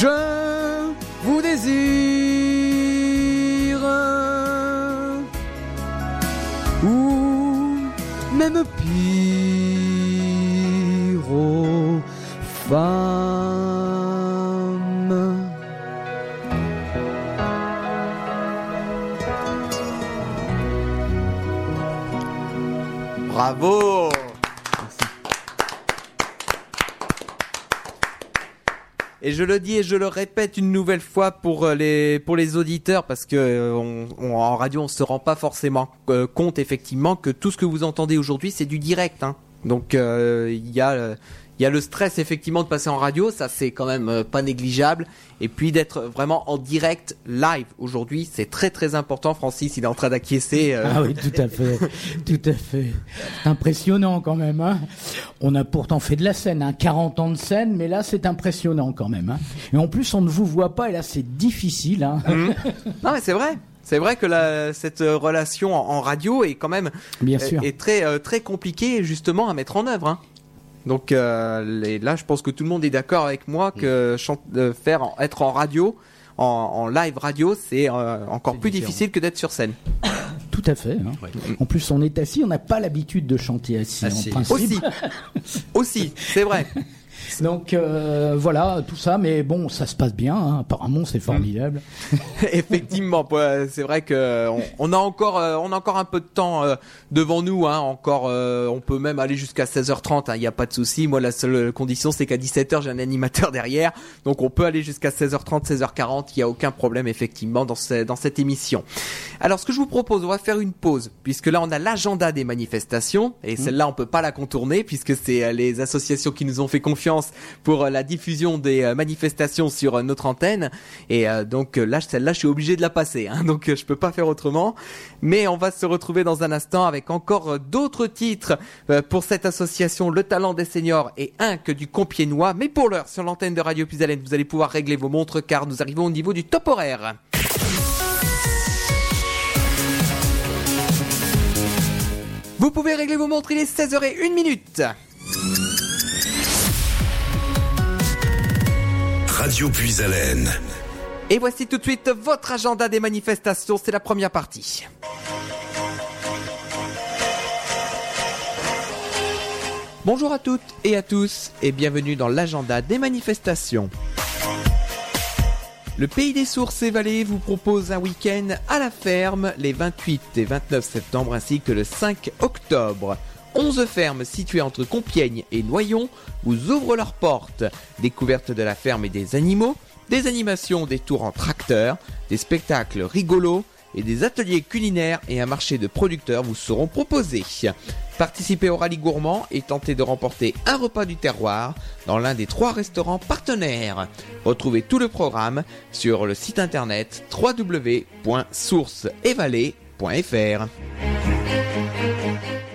Je vous désire. Et je le dis et je le répète une nouvelle fois pour euh, les pour les auditeurs parce que euh, on, en radio on se rend pas forcément euh, compte effectivement que tout ce que vous entendez aujourd'hui c'est du direct. Hein. Donc il y a il y a le stress effectivement de passer en radio, ça c'est quand même euh, pas négligeable. Et puis d'être vraiment en direct live aujourd'hui, c'est très très important. Francis, il est en train d'acquiescer. euh, Ah oui, tout à fait, tout à fait. Impressionnant quand même. Hein. On a pourtant fait de la scène, hein, 40 ans de scène, mais là c'est impressionnant quand même. Hein. Et en plus on ne vous voit pas, et là c'est difficile. Hein. Non mais c'est vrai. C'est vrai que la, cette euh, relation en, en radio est quand même Bien sûr. est très très compliquée justement à mettre en œuvre. hein. Donc euh, les- là, je pense que tout le monde est d'accord avec moi que chan- euh, faire en- être en radio, en, en live radio, c'est euh, encore plus différent. difficile que d'être sur scène. Tout à fait. hein. En plus on est assis, on n'a pas l'habitude de chanter assis, Assis. en principe. Aussi, aussi, c'est vrai. Donc euh, voilà, tout ça, mais bon, ça se passe bien. hein. Apparemment c'est formidable. Effectivement, ouais, c'est vrai que on, on a encore, euh, on a encore un peu de temps euh, devant nous. Hein, encore, euh, on peut même aller jusqu'à 16h30. Il n'y a pas de souci. Moi, la seule condition, c'est qu'à 17h, j'ai un animateur derrière, donc on peut aller jusqu'à 16h30, 16h40. Il n'y a aucun problème effectivement dans, ce- dans cette émission. Alors, ce que je vous propose, on va faire une pause, puisque là, on a l'agenda des manifestations, et celle-là, on peut pas la contourner, puisque c'est euh, les associations qui nous ont fait confiance pour euh, la diffusion des euh, manifestations sur euh, notre antenne. Et donc là, celle-là, je suis obligé de la passer, hein, donc je peux pas faire autrement. Mais on va se retrouver dans un instant avec encore d'autres titres pour cette association Le Talent des Seniors et un que du Compiègnois. Mais pour l'heure, sur l'antenne de Radio Puisalène, vous allez pouvoir régler vos montres car nous arrivons au niveau du top horaire. Vous pouvez régler vos montres, il est 16h01 minute. Radio Puis-Haleine. Et voici tout de suite votre agenda des manifestations, c'est la première partie. Bonjour à toutes et à tous et bienvenue dans l'agenda des manifestations. Le Pays des Sources et Vallées vous propose un week-end à la ferme les 28 et 29 septembre ainsi que le 5 octobre. 11 fermes situées entre Compiègne et Noyon vous ouvrent leurs portes. Découverte de la ferme et des animaux, des animations, des tours en tracteur, des spectacles rigolos et des ateliers culinaires et un marché de producteurs vous seront proposés. Participez au rallye gourmand et tentez de remporter un repas du terroir dans l'un des trois restaurants partenaires. Retrouvez tout le programme sur le site internet www.sourceevalet.fr.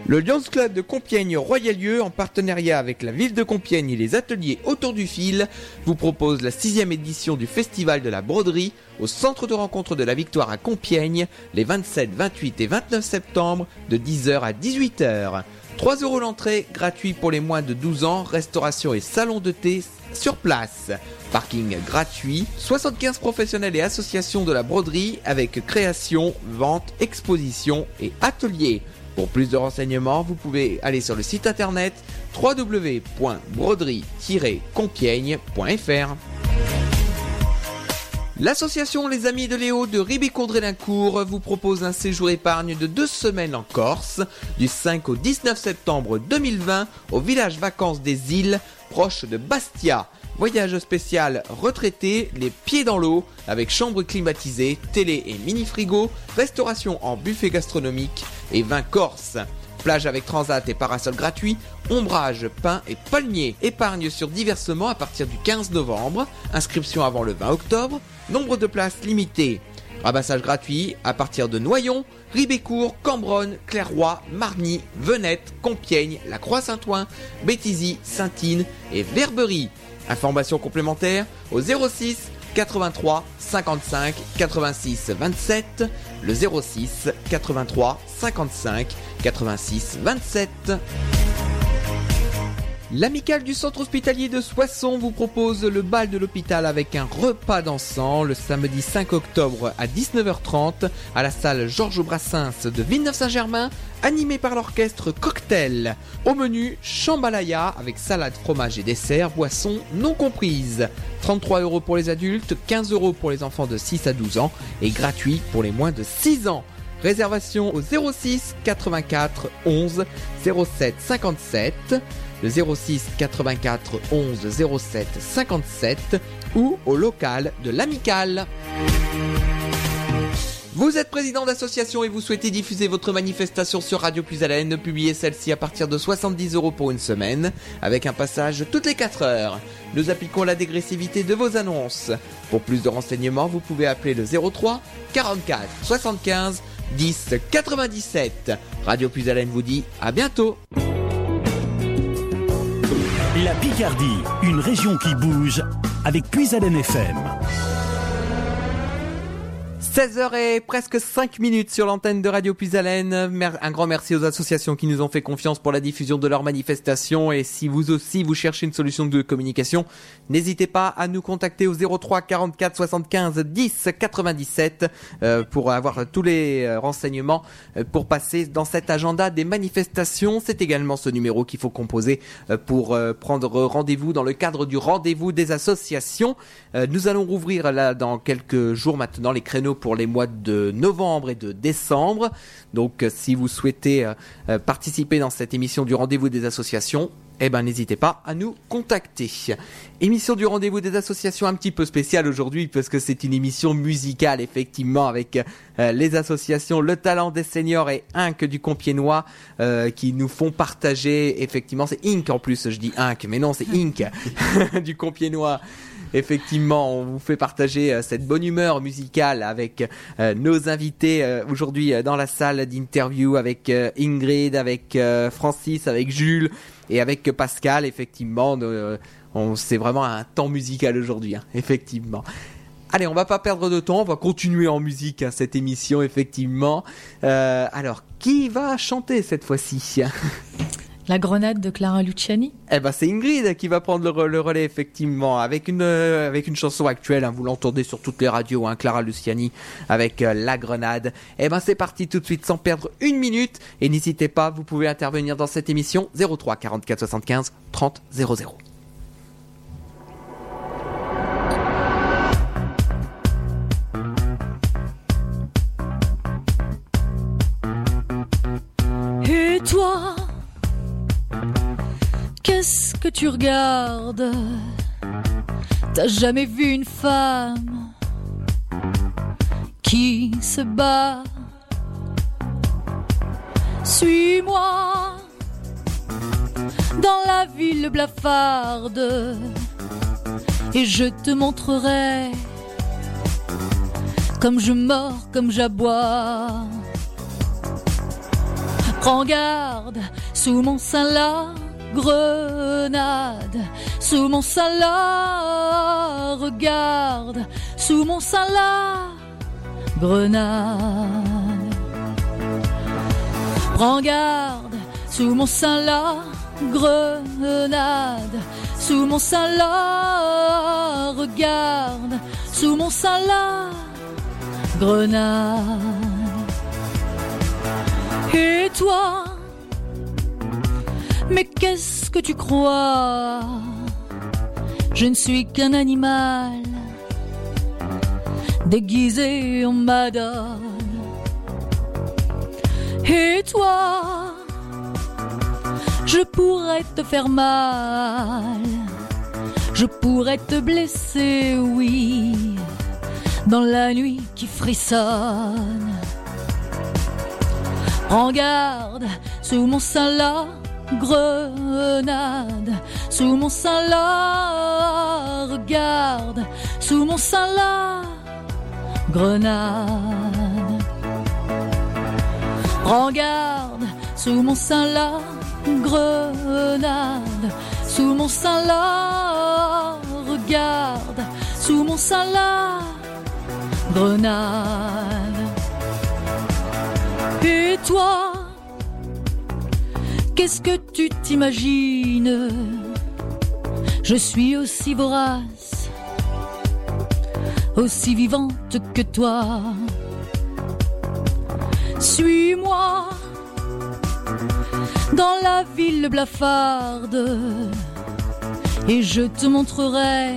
Le Lions Club de Compiègne Royalieu, en partenariat avec la ville de Compiègne et les ateliers autour du fil, vous propose la sixième édition du Festival de la Broderie au centre de rencontre de la Victoire à Compiègne les 27, 28 et 29 septembre de 10h à 18h. 3 euros l'entrée, gratuit pour les moins de 12 ans, restauration et salon de thé sur place. Parking gratuit, 75 professionnels et associations de la broderie avec création, vente, exposition et atelier. Pour plus de renseignements, vous pouvez aller sur le site internet www.broderie-compiègne.fr. L'association Les Amis de Léo de Ribécourt-Drélincourt vous propose un séjour épargne de deux semaines en Corse, du 5 au 19 septembre 2020, au village vacances des îles, proche de Bastia. Voyage spécial retraité, les pieds dans l'eau, avec chambre climatisée, télé et mini-frigo, restauration en buffet gastronomique et vin corse. Plage avec transat et parasol gratuit, ombrage, pain et palmier. Épargne sur diversement à partir du 15 novembre. Inscription avant le 20 octobre. Nombre de places limité. Rabassage gratuit à partir de Noyon, Ribécourt, Cambronne, Clairoy, Marny, Venette, Compiègne, La Croix-Saint-Ouen, Béthisy, Saintine et Verberie. Informations complémentaires au 06 83 55 86 27, le 06 83 55 86 27. L'amicale du centre hospitalier de Soissons vous propose le bal de l'hôpital avec un repas dansant le samedi 5 octobre à 19h30 à la salle Georges Brassens de Villeneuve-Saint-Germain, animé par l'orchestre Cocktail. Au menu, chambalaya avec salade, fromage et dessert, boissons non comprises. 33 euros pour les adultes, 15 euros pour les enfants de 6 à 12 ans et gratuit pour les moins de 6 ans. Réservation au 06 84 11 07 57 le 06 84 11 07 57 ou au local de l'Amicale. Vous êtes président d'association et vous souhaitez diffuser votre manifestation sur Radio Plus Haleine, publiez celle-ci à partir de 70 euros pour une semaine, avec un passage toutes les 4 heures. Nous appliquons la dégressivité de vos annonces. Pour plus de renseignements, vous pouvez appeler le 03 44 75 10 97. Radio Plus Haleine vous dit à bientôt. La Picardie, une région qui bouge avec Puis-Haleine FM. 16h et presque 5 minutes sur l'antenne de Radio Puisalène. Un grand merci aux associations qui nous ont fait confiance pour la diffusion de leurs manifestations. Et si vous aussi vous cherchez une solution de communication, n'hésitez pas à nous contacter au 03 44 75 10 97 euh, pour avoir tous les euh, renseignements euh, pour passer dans cet agenda des manifestations. C'est également ce numéro qu'il faut composer euh, pour prendre rendez-vous dans le cadre du rendez-vous des associations. Nous allons rouvrir là dans quelques jours maintenant les créneaux pour les mois de novembre et de décembre. Donc euh, si vous souhaitez euh, euh, participer dans cette émission du rendez-vous des associations, eh ben n'hésitez pas à nous contacter. Émission du rendez-vous des associations un petit peu spéciale aujourd'hui parce que c'est une émission musicale effectivement avec les associations Le Talent des Seniors et Inc du Compiègnois euh, qui nous font partager effectivement c'est Inc en plus je dis Inc mais non c'est Inc du Compiègnois Effectivement, on vous fait partager euh, cette bonne humeur musicale avec euh, nos invités euh, aujourd'hui dans la salle d'interview avec Ingrid, avec Francis, avec Jules et avec Pascal. Effectivement, c'est vraiment un temps musical aujourd'hui, hein, effectivement. Allez, on va pas perdre de temps, on va continuer en musique hein, cette émission effectivement. Alors, qui va chanter cette fois-ci? La grenade de Clara Luciani Eh ben c'est Ingrid qui va prendre le, re- le relais effectivement avec une euh, avec une chanson actuelle. hein, vous l'entendez sur toutes les radios, hein, Clara Luciani avec euh, La Grenade. Eh ben c'est parti tout de suite sans perdre une minute et n'hésitez pas, vous pouvez intervenir dans cette émission 03 44 75 30 00. Qu'est-ce que tu regardes? T'as jamais vu une femme qui se bat? Suis-moi dans la ville blafarde et je te montrerai comme je mords, comme j'aboie. Prends garde, sous mon sein la grenade, sous mon sein la regarde, sous mon sein la grenade. Prends garde, sous mon sein la grenade, sous mon sein la regarde, sous mon sein la grenade. Et toi, mais qu'est-ce que tu crois? Je ne suis qu'un animal déguisé en madone. Et toi, je pourrais te faire mal, je pourrais te blesser, oui, dans la nuit qui frissonne. Prends garde, sous mon sein la grenade, sous mon sein la regarde, sous mon sein la grenade. Prends garde, sous mon sein la grenade, sous mon sein la regarde, sous mon sein la grenade. Et toi, qu'est-ce que tu t'imagines? Je suis aussi vorace, aussi vivante que toi. Suis-moi dans la ville blafarde et je te montrerai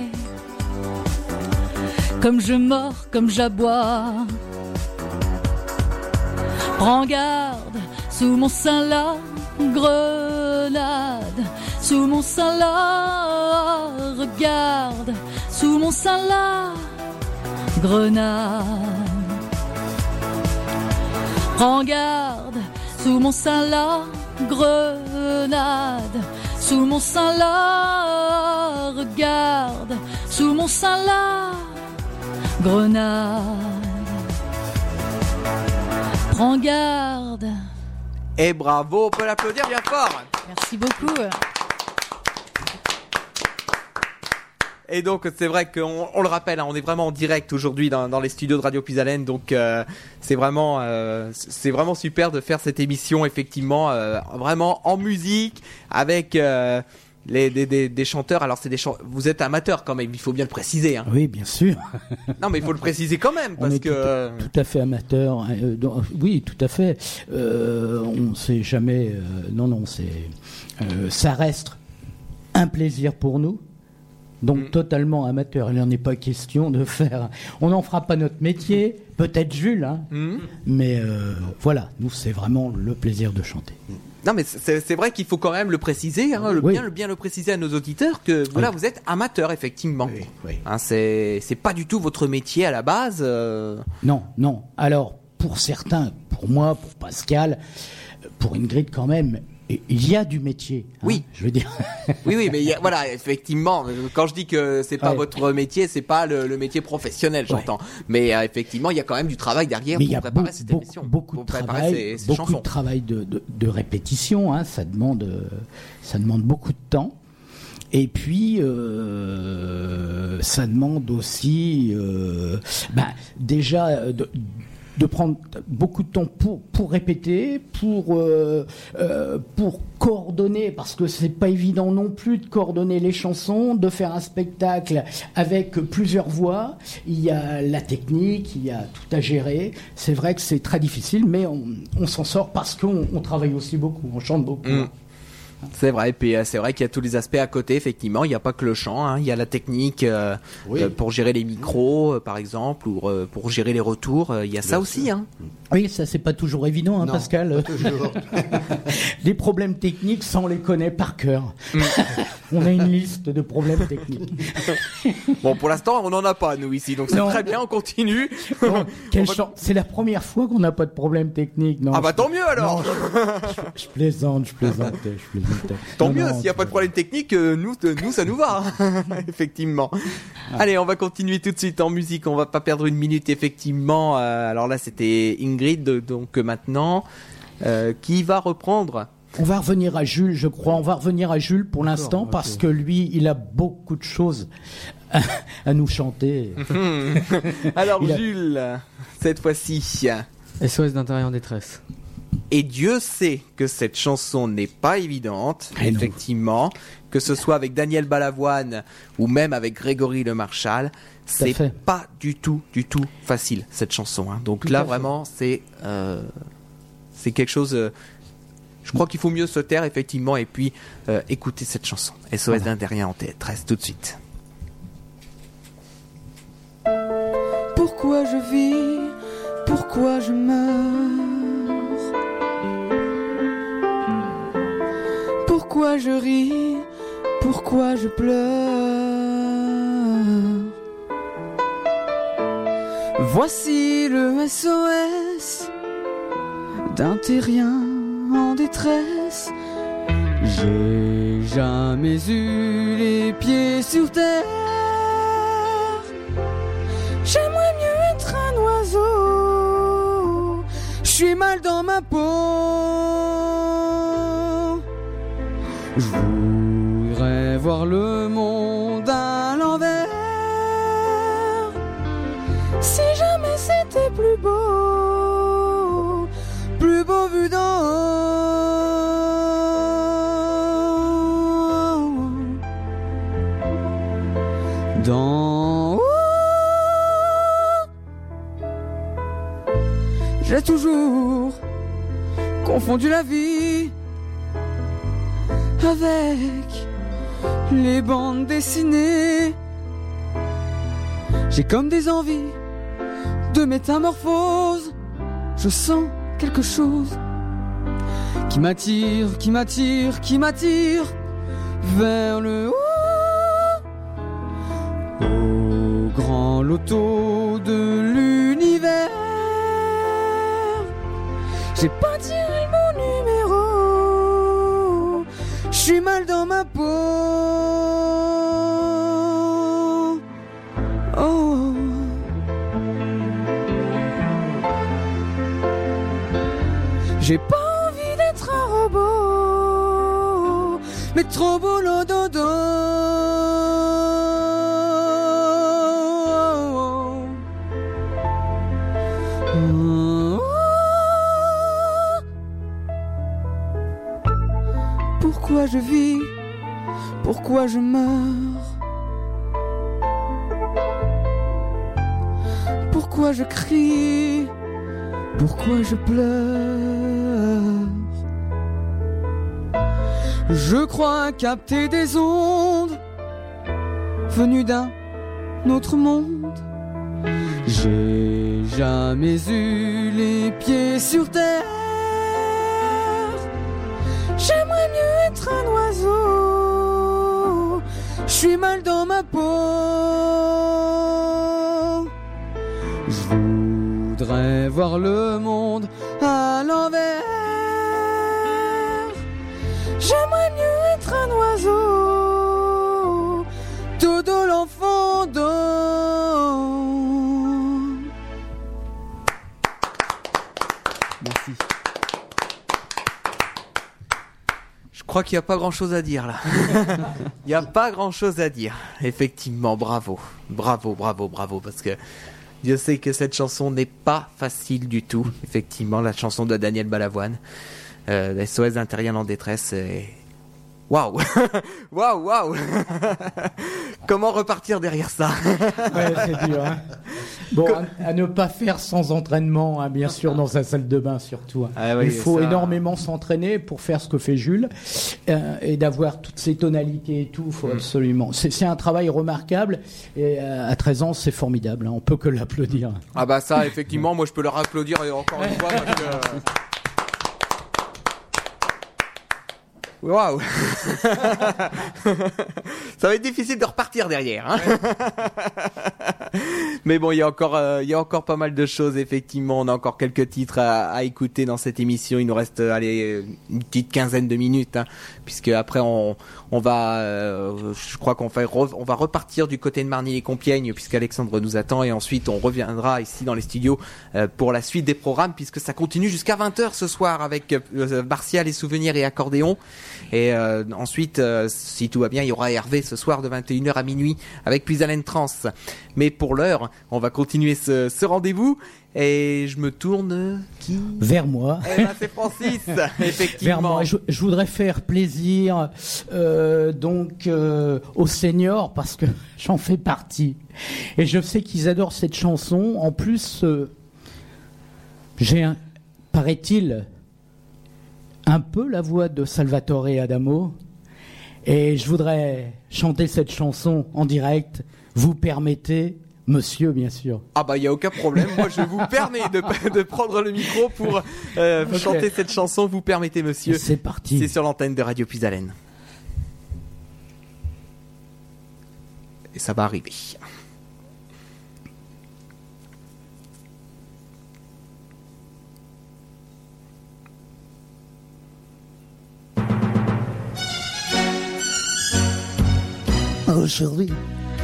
comme je mords, comme j'aboie. Prends garde, sous mon sein la grenade, sous mon sein la regarde, sous mon sein la grenade. Prends garde, sous mon sein la grenade, sous mon sein la regarde, sous mon sein la grenade. Prends garde. Et bravo, on peut l'applaudir bien fort. Merci beaucoup. Et donc c'est vrai qu'on on le rappelle, hein, on est vraiment en direct aujourd'hui dans, dans les studios de Radio Puisalène, donc euh, c'est vraiment euh, c'est vraiment super de faire cette émission effectivement euh, vraiment en musique avec les des, des, des chanteurs. Alors c'est des vous êtes amateur quand même, il faut bien le préciser. Hein. Oui, bien sûr. Non mais il faut le préciser quand même On parce est que tout, euh, tout à fait amateur. hein, euh, donc, oui, tout à fait. Euh, on sait jamais. euh, non, non, c'est. ça reste un plaisir pour nous. Donc Mm. totalement amateur. Il n'en est pas question de faire. On n'en fera pas notre métier. Peut-être Jules, hein, hmm. mais voilà. Nous, c'est vraiment le plaisir de chanter. Non mais c'est vrai qu'il faut quand même le préciser, hein, le Oui. bien, le bien le préciser à nos auditeurs que voilà vous êtes amateur effectivement. Oui, oui. Hein, c'est c'est pas du tout votre métier à la base. euh, Non, non. Alors, pour certains, pour moi, pour Pascal, pour Ingrid quand même, il y a du métier. hein, Oui. Je veux dire. Oui, oui, mais il y a- voilà, effectivement, quand je dis que c'est pas Ouais. votre métier, c'est pas le, le métier professionnel, j'entends. Mais euh, effectivement, il y a quand même du travail derrière Mais il pour y a préparer beaucoup, cette émission, beaucoup pour de travail, ces, ces beaucoup chansons. de travail de, de- de répétition. hein, ça demande, ça demande beaucoup de temps. Et puis, euh, ça demande aussi, euh, bah, déjà, de, de prendre beaucoup de temps pour, répéter, pour, euh, euh, pour coordonner, parce que c'est pas évident non plus de coordonner les chansons, de faire un spectacle avec plusieurs voix. Il y a la technique, il y a tout à gérer. C'est vrai que c'est très difficile, mais on, s'en sort parce qu'on on travaille aussi beaucoup, on chante beaucoup. Mm. C'est vrai, et puis euh, c'est vrai qu'il y a tous les aspects à côté, effectivement. Il n'y a pas que le chant, hein. il y a la technique euh, Oui. euh, pour gérer les micros, par exemple, ou pour gérer les retours. Il y a ça aussi. Hein. Oui, ça c'est pas toujours évident, hein, Non, Pascal. pas toujours. Les problèmes techniques, ça on les connaît par cœur. on a une liste de problèmes techniques. Bon, pour l'instant, on n'en a pas, nous, ici. Donc c'est très bien, on continue. Bon, va-. C'est la première fois qu'on n'a pas de problème technique. Non, Ah bah je- tant mieux alors je plaisante, je plaisante, je plaisante. Tant Non, mieux, s'il n'y a pas de problème technique, euh, nous, euh, nous ça nous va, effectivement. Allez, on va continuer tout de suite en musique, on va pas perdre une minute, effectivement. Euh, alors là, c'était Ingrid, donc maintenant, euh, qui va reprendre On va revenir à Jules, je crois. On va revenir à Jules pour l'instant parce que lui, il a beaucoup de choses à, à nous chanter. Alors Il a- Jules, cette fois-ci. SOS d'intérieur en détresse. Et Dieu sait que cette chanson n'est pas évidente, non. Que ce soit avec Daniel Balavoine ou même avec Grégory Le Marchal, c'est pas du tout, du tout facile cette chanson. hein. Donc Tout là vraiment, c'est euh, c'est quelque chose. euh, je crois qu'il faut mieux se taire effectivement et puis euh, écouter cette chanson. SOS d'un derrière en tête. Reste tout de suite. Pourquoi je vis? Pourquoi je meurs? Pourquoi je ris? Pourquoi je pleure Voici le SOS d'un terrien en détresse. J'ai jamais eu les pieds sur terre. J'aimerais mieux être un oiseau. Je suis mal dans ma peau. Voir le monde à l'envers. Si jamais c'était plus beau, plus beau vu d'en haut. D'en haut. J'ai toujours confondu la vie avec les bandes dessinées. J'ai comme des envies de métamorphose. Je sens quelque chose qui m'attire, qui m'attire, qui m'attire vers le haut. Au grand loto de l'univers. J'ai pas tiré mon numéro. Je suis mal dans ma peau. J'ai pas envie d'être un robot, mais trop le dodo. Pourquoi je vis? Pourquoi je meurs? Pourquoi je crie? Pourquoi je pleure? Je crois capter des ondes venues d'un autre monde. J'ai jamais eu les pieds sur terre. J'aimerais mieux être un oiseau. Je suis mal dans ma peau. Je voudrais voir le monde crois qu'il n'y a pas grand chose à dire là. Il n'y a pas grand chose à dire. Effectivement, bravo. Bravo, bravo, bravo. Parce que Dieu sait que cette chanson n'est pas facile du tout. Effectivement, la chanson de Daniel Balavoine. Euh, SOS d'un terrien en détresse. Et... Waouh Waouh, waouh Comment repartir derrière ça? Ouais, c'est dur. hein. Bon, à, à ne pas faire sans entraînement, hein, bien sûr, dans sa salle de bain surtout. hein. Ah oui, Il faut ça- énormément s'entraîner pour faire ce que fait Jules euh, et d'avoir toutes ces tonalités et tout. Mm. Faut absolument. C'est un travail remarquable et euh, à 13 ans, c'est formidable. On peut que l'applaudir. Ah bah ça, effectivement, moi je peux leur applaudir et encore une fois parce que... Waouh Ça va être difficile de repartir derrière. Hein Mais bon, il y a encore, euh, il y a encore pas mal de choses. Effectivement, on a encore quelques titres à, écouter dans cette émission. Il nous reste, euh, allez, une petite quinzaine de minutes, hein, puisque après on, on va, euh, je crois qu'on va, on va repartir du côté de Marny et Compiègne, puisqu'Alexandre nous attend, et ensuite on reviendra ici dans les studios euh, pour la suite des programmes, puisque ça continue jusqu'à 20h ce soir avec euh, Martial et souvenirs et accordéon. Et euh, ensuite, euh, si tout va bien, il y aura Hervé ce soir de 21h à minuit avec Puis Trans. Mais pour l'heure, on va continuer ce, ce rendez-vous. Et je me tourne qui Vers moi. Eh ben, c'est Francis, effectivement. Vers moi. Je, je voudrais faire plaisir euh, donc euh, aux seniors parce que j'en fais partie et je sais qu'ils adorent cette chanson. En plus, euh, j'ai paraît-il, un peu la voix de Salvatore Adamo et je voudrais chanter cette chanson en direct. Vous permettez, monsieur, bien sûr. Ah bah il y a aucun problème. Moi je vous permets de, de prendre le micro pour euh, chanter cette chanson. Vous permettez, monsieur. C'est parti. C'est sur l'antenne de Radio Puisalène. Et ça va arriver. Aujourd'hui,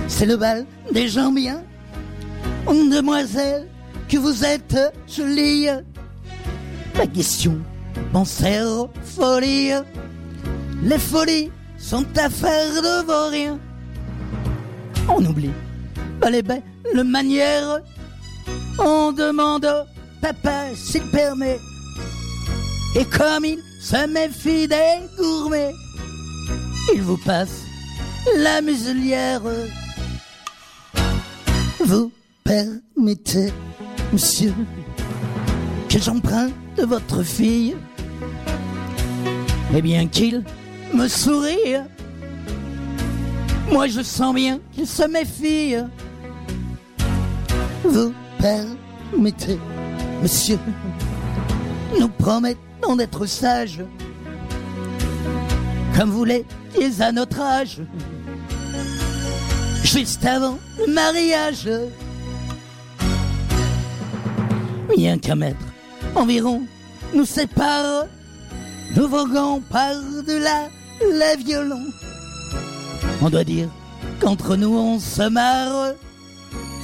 c'est le bal des gens bien. Demoiselle, que vous êtes jolie. La question, pensez aux folies. Les folies sont affaires de vaurien. On oublie les belles manières. On demande papa s'il permet. Et comme il se méfie des gourmets, il vous passe la muselière. Vous permettez, monsieur, que j'emprunte votre fille? Eh bien qu'il me sourie. Moi je sens bien qu'il se méfie. Vous permettez, monsieur, nous promettons d'être sages, comme vous l'étiez à notre âge juste avant le mariage. Bien qu'un mètre environ nous sépare, nous voguons par-delà les violons. On doit dire qu'entre nous on se marre.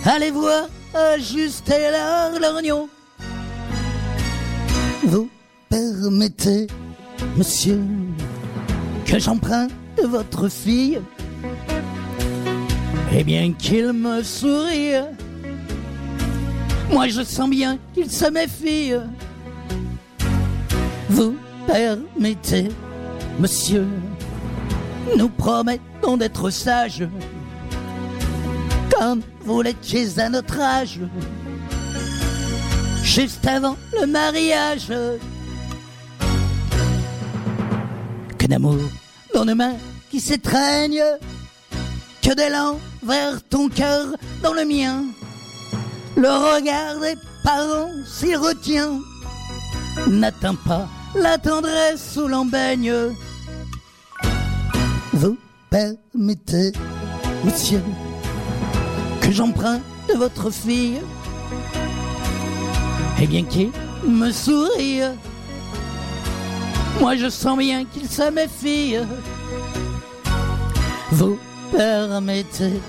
Allez voir ajuster leur lorgnon. Vous permettez, monsieur, que j'emprunte votre fille eh bien qu'il me sourie. Moi je sens bien qu'il se méfie. Vous permettez, monsieur, nous promettons d'être sages, comme vous l'étiez à notre âge, juste avant le mariage. Que d'amour dans nos mains qui s'étreignent que d'élan vers ton cœur dans le mien. Le regard des parents s'y retient, n'atteint pas la tendresse sous l'embeigne. Vous permettez, monsieur, que j'emprunte votre fille, et bien qu'il me sourie, moi je sens bien qu'il se méfie. Vous permettez,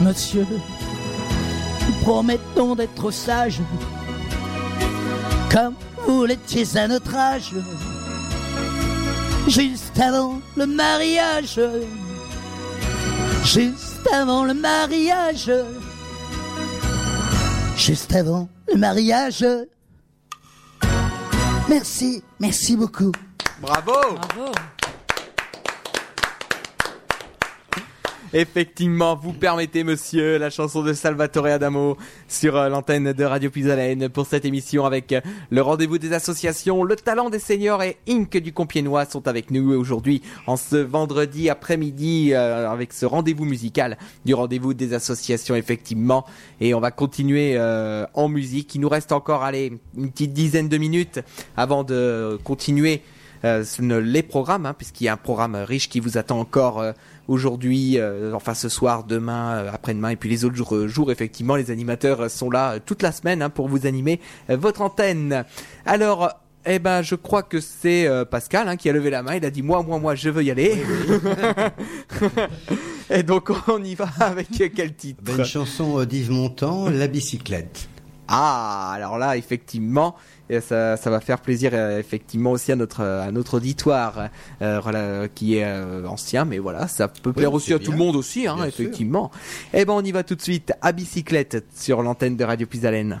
monsieur, nous promettons d'être sages, comme vous l'étiez à notre âge, Juste avant le mariage. Juste avant le mariage. Juste avant le mariage. Merci, merci beaucoup. Bravo Bravo. Effectivement, vous permettez, monsieur, la chanson de Salvatore Adamo sur euh, l'antenne de Radio Puisalène pour cette émission avec euh, le rendez-vous des associations, le talent des seniors et Inc du Compiègnois sont avec nous aujourd'hui en ce vendredi après-midi euh, avec ce rendez-vous musical du rendez-vous des associations effectivement et on va continuer en musique. Il nous reste encore allez une petite dizaine de minutes avant de continuer les programmes, hein, puisqu'il y a un programme riche qui vous attend encore aujourd'hui, euh, enfin ce soir, demain, euh, après-demain, et puis les autres jours, euh, jours, effectivement, les animateurs sont là toute la semaine hein, pour vous animer euh, votre antenne. Alors, eh ben, je crois que c'est euh, Pascal hein, qui a levé la main. Il a dit moi, moi, moi, je veux y aller. et donc on y va avec quel titre? Ben, une chanson d'Yves Montand, La bicyclette. Ah, alors là, effectivement, ça, ça va faire plaisir euh, effectivement aussi à notre à notre auditoire euh, qui est euh, ancien, mais voilà, ça peut plaire aussi à tout le monde aussi, hein, sûr. effectivement. Eh ben, on y va tout de suite à bicyclette sur l'antenne de Radio Pisalène.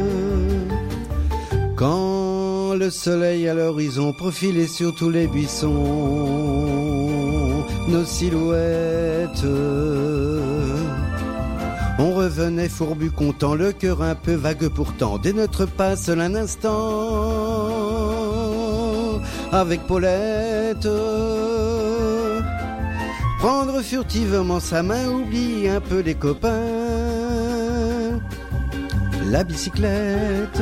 Quand le soleil à l'horizon profilait sur tous les buissons, nos silhouettes, on revenait fourbu content, le cœur un peu vague pourtant, dès notre pas seul un instant, avec Paulette. Prendre furtivement sa main, oublier un peu les copains la bicyclette.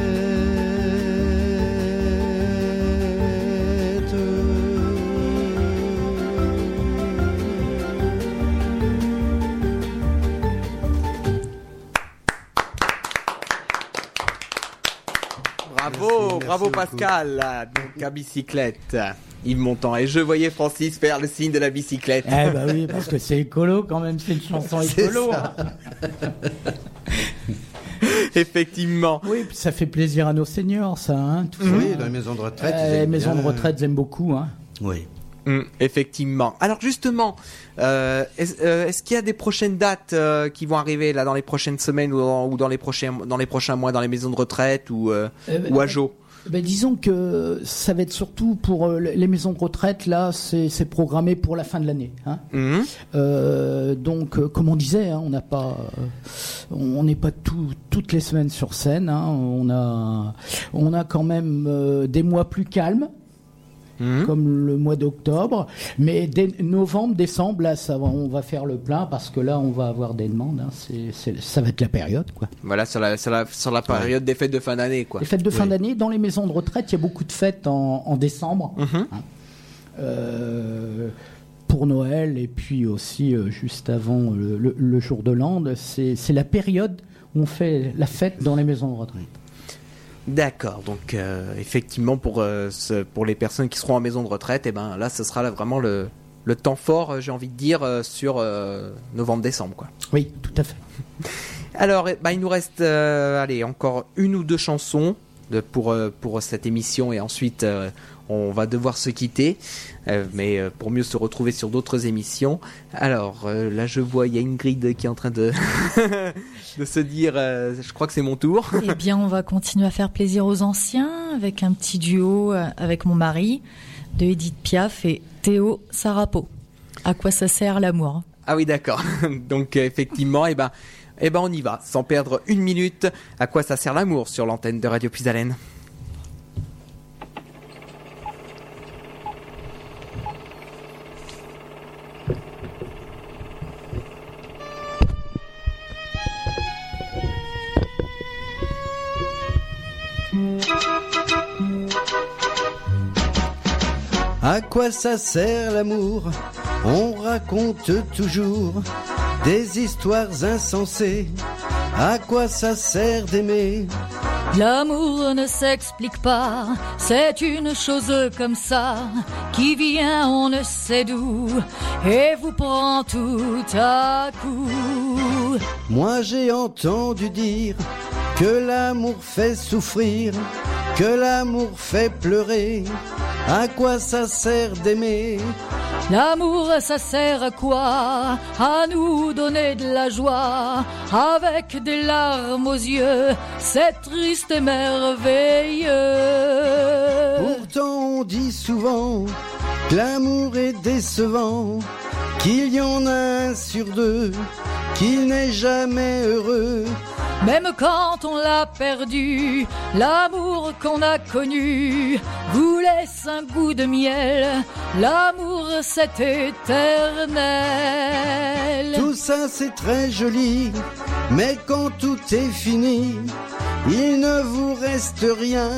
Pascal. Donc à bicyclette, Yves Montand. Et je voyais Francis faire le signe de la bicyclette. Eh bah oui, parce que c'est écolo quand même, c'est une chanson écolo. ça. hein. Effectivement. Oui, puis ça fait plaisir à nos seniors, ça. Hein, tout ça. Oui, dans les maisons de retraite. Euh, les aiment maisons bien. de retraite ils aiment beaucoup. Hein. Oui. Hum, effectivement. Alors justement, euh, est-ce euh, est-ce qu'il y a des prochaines dates euh, qui vont arriver là dans les prochaines semaines ou dans, ou dans les prochains dans les prochains mois dans les maisons de retraite ou euh, Euh, ou à Jo Ben, disons que ça va être surtout pour euh, les maisons de retraite, là, c'est programmé pour la fin de l'année. Hein. Hum, Euh, donc, euh, comme on disait, hein, on n'a pas, euh, on n'est pas tout- toutes les semaines sur scène. hein. on a, on a quand même euh, des mois plus calmes. Mhm. comme le mois d'octobre. Mais dès novembre, décembre, là, ça on va faire le plein parce que là, on va avoir des demandes. hein. Ça va être la période, quoi. Voilà, sur la, sur la, sur la période des fêtes de fin d'année, quoi. Les fêtes de fin d'année, dans les maisons de retraite, il y a beaucoup de fêtes en, en décembre. Mhm. hein. Euh, pour Noël et puis aussi euh, juste avant le, le- le jour de l'an, c'est c'est la période où on fait la fête dans les maisons de retraite. D'accord, donc euh, effectivement pour, euh, ce- pour les personnes qui seront en maison de retraite, et ben là ce sera là vraiment le, le temps fort, euh, j'ai envie de dire, euh, sur euh, novembre-décembre. quoi. Oui, tout à fait. Alors eh ben, il nous reste euh, allez, encore une ou deux chansons de, pour, euh, pour cette émission et ensuite euh, on va devoir se quitter, mais euh, pour mieux se retrouver sur d'autres émissions. Alors euh, là je vois, il y a Ingrid qui est en train de, de se dire, euh, je crois que c'est mon tour. Eh bien, on va continuer à faire plaisir aux anciens avec un petit duo euh, avec mon mari de Edith Piaf et Théo Sarapo. À quoi ça sert l'amour Ah oui, d'accord. Donc euh, effectivement, eh ben, eh ben on y va, sans perdre une minute. À quoi ça sert l'amour sur l'antenne de Radio Puisalène? À quoi ça sert l'amour? On raconte toujours des histoires insensées. À quoi ça sert d'aimer? L'amour ne s'explique pas, c'est une chose comme ça qui vient on ne sait d'où et vous prend tout à coup. Moi j'ai entendu dire que l'amour fait souffrir, que l'amour fait pleurer. À quoi ça sert d'aimer? L'amour, ça sert à quoi? À nous donner de la joie avec des larmes aux yeux. C'est triste et merveilleux. Pourtant on dit souvent que l'amour est décevant, qu'il y en a un sur deux, qu'il n'est jamais heureux. Même quand on l'a perdu, l'amour qu'on a connu vous laisse un goût de miel. L'amour, c'est éternel. Tout ça c'est très joli, mais quand tout est fini, il ne vous reste rien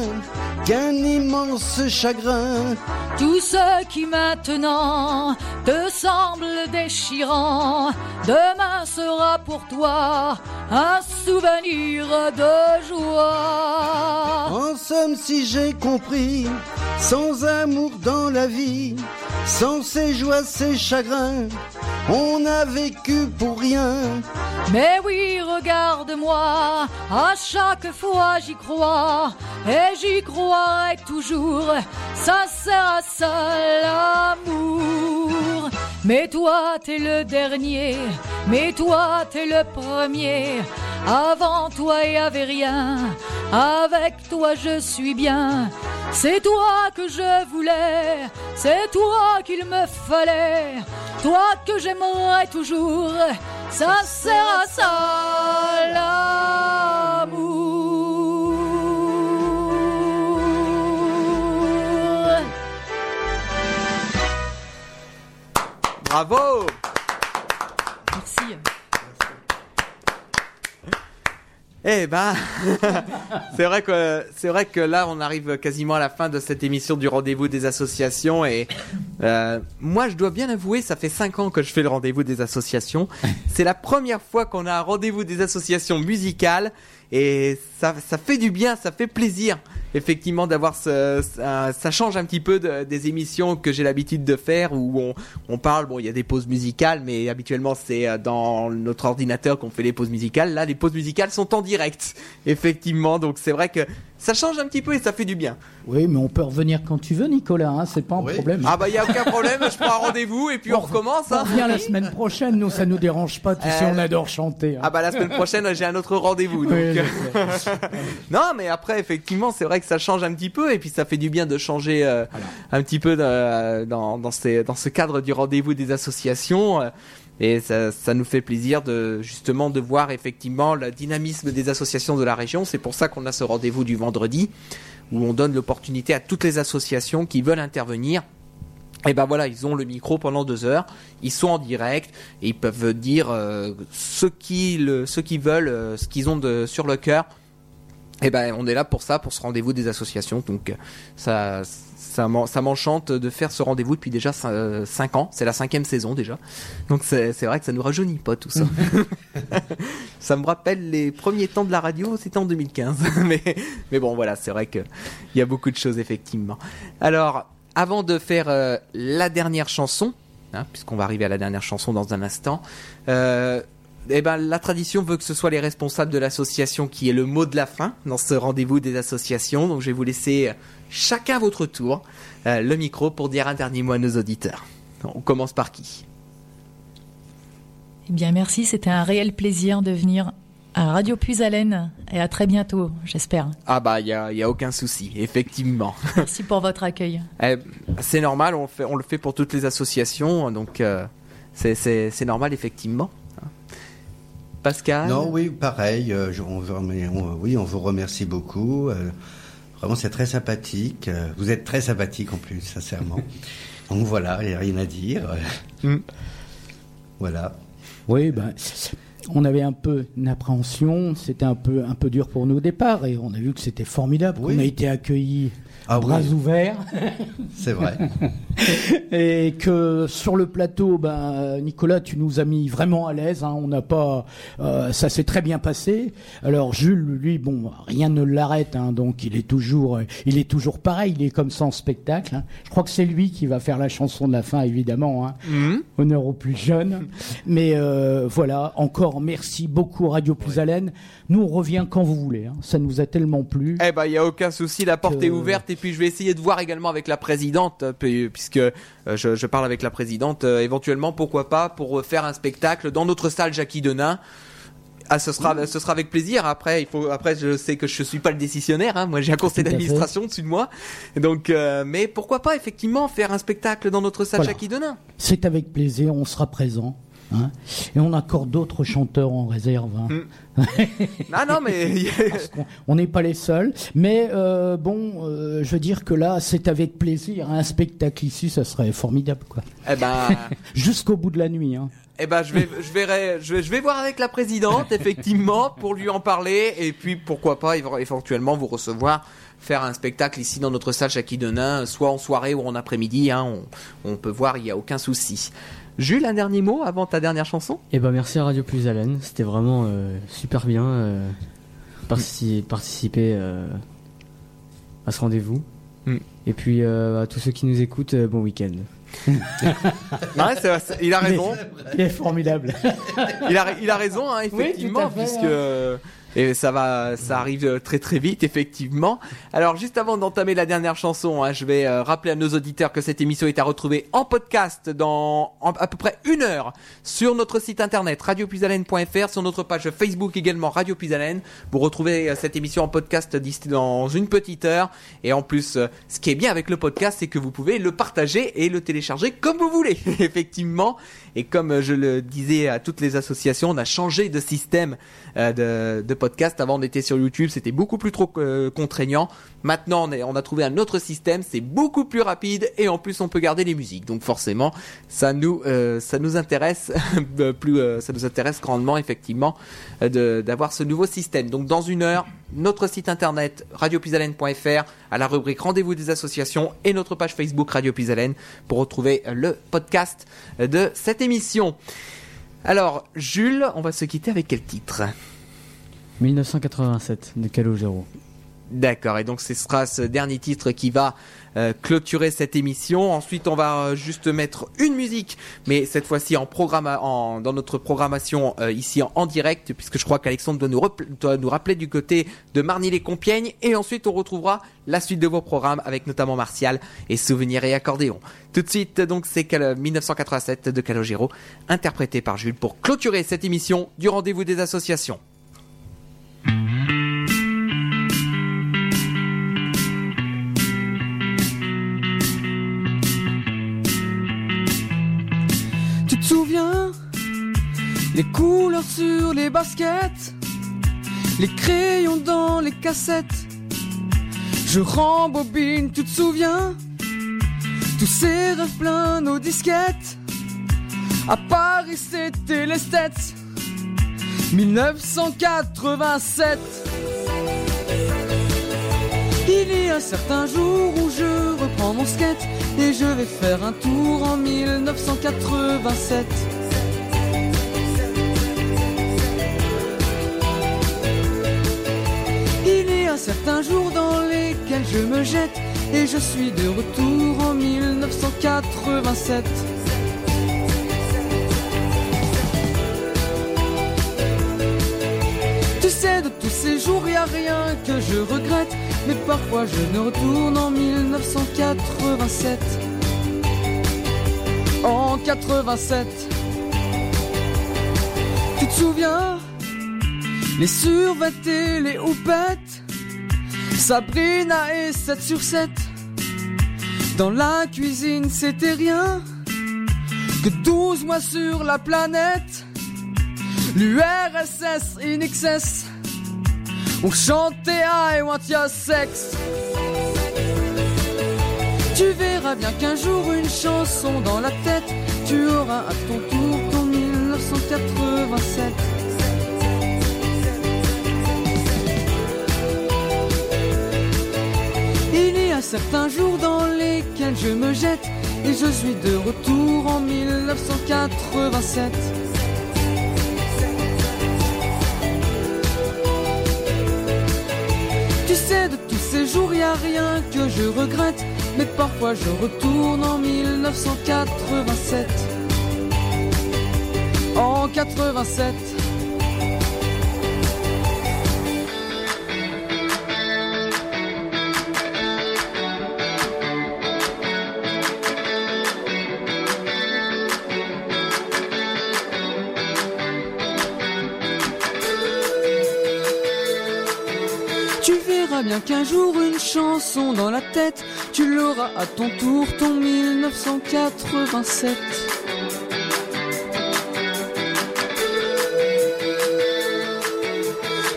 qu'un immense chagrin. Tout ce qui maintenant te semble déchirant, demain sera pour toi un souvenir de joie. En somme, si j'ai compris, sans amour dans la vie, sans ses joies, ses chagrins, on a vécu pour rien. Mais oui, regarde-moi, à chaque fois j'y crois, et j'y croirai toujours, ça sert à ça l'amour. Mais toi t'es le dernier, mais toi t'es le premier, avant toi il y avait rien, avec toi je suis bien. C'est toi que je voulais, c'est toi qu'il me fallait, toi que j'aimerais toujours. Ça sert à ça l'amour. Bravo Merci. Eh ben, c'est vrai que c'est vrai que là, on arrive quasiment à la fin de cette émission du rendez-vous des associations et euh, moi, je dois bien avouer, ça fait cinq ans que je fais le rendez-vous des associations. C'est la première fois qu'on a un rendez-vous des associations musicales et ça, ça fait du bien, ça fait plaisir. Effectivement, d'avoir ce, ça, ça change un petit peu de- des émissions que j'ai l'habitude de faire où on, on parle. Bon, il y a des pauses musicales, mais habituellement c'est euh, dans notre ordinateur qu'on fait les pauses musicales. Là, les pauses musicales sont en direct, effectivement. Donc c'est vrai que ça change un petit peu et ça fait du bien. Oui, mais on peut revenir quand tu veux, Nicolas, hein, c'est pas un problème. Ah bah il y a aucun problème, je prends un rendez-vous et puis on recommence. On Hein. revient la semaine prochaine, nous ça nous dérange pas, tu sais, Euh, on adore chanter. hein. Ah bah la semaine prochaine j'ai un autre rendez-vous. Donc... Oui, je sais. non mais après effectivement c'est vrai que ça change un petit peu et puis ça fait du bien de changer euh, un petit peu de- dans, dans, ces, dans ce cadre du rendez-vous des associations. euh, et ça, ça nous fait plaisir de justement de voir effectivement le dynamisme des associations de la région. C'est pour ça qu'on a ce rendez-vous du vendredi où on donne l'opportunité à toutes les associations qui veulent intervenir et ben voilà, ils ont le micro pendant deux heures, ils sont en direct et ils peuvent dire euh, ce qu'ils ce qu'ils veulent, euh, ce qu'ils ont sur le cœur. Et ben on est là pour ça, pour ce rendez-vous des associations. Donc ça ça m'en- ça m'enchante de faire ce rendez-vous depuis déjà 5 ans. C'est la cinquième saison déjà. Donc c'est c'est vrai que ça nous rajeunit pas tout ça. ça me rappelle les premiers temps de la radio, c'était en 2015. mais, mais bon, voilà, c'est vrai qu'il y a beaucoup de choses, effectivement. Alors, avant de faire euh, la dernière chanson, hein, puisqu'on va arriver à la dernière chanson dans un instant, euh, eh ben, la tradition veut que ce soit les responsables de l'association qui est le mot de la fin dans ce rendez-vous des associations. Donc, je vais vous laisser euh, chacun à votre tour euh, le micro pour dire un dernier mot à nos auditeurs. On commence par qui? Eh bien, merci. C'était un réel plaisir de venir à Radio Puisalène et à très bientôt, j'espère. Ah bah, il y a, y a aucun souci, effectivement. Merci pour votre accueil. Eh, c'est normal, on, fait, on le fait pour toutes les associations, donc euh, c'est normal, effectivement. Pascal Non, oui, pareil. euh, je- on on- oui, on vous remercie beaucoup. euh, vraiment, c'est très sympathique. euh, vous êtes très sympathique en plus, sincèrement. Donc voilà, il n'y a rien à dire. Mm. Voilà. Oui, ben, on avait un peu une appréhension, c'était un peu, un peu dur pour nous au départ, et on a vu que c'était formidable. Oui. On a été accueillis Ah bras oui. ouverts, C'est vrai. et que sur le plateau, ben, Nicolas, tu nous as mis vraiment à l'aise. hein, on n'a pas, euh, ça s'est très bien passé. Alors Jules, lui, bon, rien ne l'arrête, hein, donc il est toujours, euh, il est toujours pareil. Il est comme ça en spectacle. hein. Je crois que c'est lui qui va faire la chanson de la fin, évidemment. Hein. Mhm. honneur aux plus jeunes. Mais euh, voilà, encore merci beaucoup Radio Plus Haleine. Nous, on revient quand vous voulez. hein. Ça nous a tellement plu. Eh ben, il y a aucun souci, la porte Que- est ouverte et puis je vais essayer de voir également avec la présidente, euh, puis- puisque euh, je, je parle avec la présidente, euh, éventuellement, pourquoi pas, pour faire un spectacle dans notre salle Jackie Denain. Ah, ce sera, ce sera avec plaisir. Après, il faut, après, je sais que je suis pas le décisionnaire. Hein. Moi, j'ai un conseil d'administration dessus de moi. Donc, euh, mais pourquoi pas effectivement faire un spectacle dans notre salle Voilà. Jackie Denain C'est avec plaisir, on sera présent. hein. Et on a encore d'autres chanteurs en réserve. hein. Mm. Ah non, mais on n'est pas les seuls. Mais euh, bon, euh, je veux dire que là, c'est avec plaisir. Un spectacle ici, ça serait formidable. quoi. eh ben. Jusqu'au bout de la nuit. hein. Eh ben, je vais, je verrai, je vais, je vais voir avec la présidente, effectivement, pour lui en parler, et puis pourquoi pas, éve- éventuellement, vous recevoir, faire un spectacle ici dans notre salle Jackie Denain, soit en soirée ou en après-midi, hein, on, on peut voir, il y a aucun souci. Jules, un dernier mot avant ta dernière chanson? Et ben merci à Radio Plus Haleine, c'était vraiment euh, super bien euh, partici- participer euh, à ce rendez-vous. Mm. Et puis euh, à tous ceux qui nous écoutent, euh, bon week-end. Ouais, il a raison. Il est formidable. il a, il a raison, hein, Oui, effectivement, tout à fait, puisque hein. Et ça va, ça arrive euh, très très vite, effectivement. Alors, juste avant d'entamer la dernière chanson, hein, je vais euh, rappeler à nos auditeurs que cette émission est à retrouver en podcast dans à peu près une heure sur notre site internet radiopuisalène.fr, sur notre page Facebook également Radio Puisalène. Vous retrouvez euh, cette émission en podcast dans une petite heure. Et en plus, ce qui est bien avec le podcast, c'est que vous pouvez le partager et le télécharger comme vous voulez, effectivement. Et comme je le disais à toutes les associations, on a changé de système de, de podcast. Avant, on était sur YouTube, c'était beaucoup plus trop euh, contraignant. Maintenant, on, est- on a trouvé un autre système, c'est beaucoup plus rapide et en plus, on peut garder les musiques. Donc forcément, ça nous, euh, ça nous intéresse plus, euh, ça nous intéresse grandement effectivement euh, d'avoir ce nouveau système. Donc dans une heure, notre site internet radiopuisalène.fr à la rubrique rendez-vous des associations et notre page Facebook Radio Puisalène pour retrouver euh, le podcast euh, de cette émission. Alors, Jules, on va se quitter avec quel titre? 1987 de Calogero. D'accord, et donc ce sera ce dernier titre qui va euh, clôturer cette émission. Ensuite, on va euh, juste mettre une musique, mais cette fois-ci en programme, en, dans notre programmation euh, ici en, direct, puisque je crois qu'Alexandre doit nous, doit nous rappeler du côté de Marny-les-Compiègnes. Et ensuite, on retrouvera la suite de vos programmes avec notamment Martial et Souvenirs et Accordéon. Tout de suite, donc, c'est Cal- 1987 de Calogero, interprété par Jules pour clôturer cette émission du rendez-vous des associations. Les couleurs sur les baskets Les crayons dans les cassettes Je rembobine, tu te souviens? Tous ces rêves pleins nos disquettes. À Paris, c'était les States. 1987. Il y a certains jours où je reprends mon skate et je vais faire un tour en 1987. Certains jours dans lesquels je me jette et je suis de retour en 1987. Tu sais, de tous ces jours, y a rien que je regrette, mais parfois je ne retourne en 1987. En 87. Tu te souviens? Les survêtés, les houpettes? Sabrina et 7 sur 7 Dans la cuisine c'était rien Que 12 mois sur la planète. L'URSS in excess. On chantait I want your sex. Tu verras bien qu'un jour une chanson dans la tête. Tu auras à ton tour ton 1987 Il y a certains jours dans lesquels je me jette et je suis de retour en 1987. Tu sais, de tous ces jours, y a rien que je regrette, mais parfois je retourne en 1987. En 87. Bien qu'un jour une chanson dans la tête, tu l'auras à ton tour ton 1987.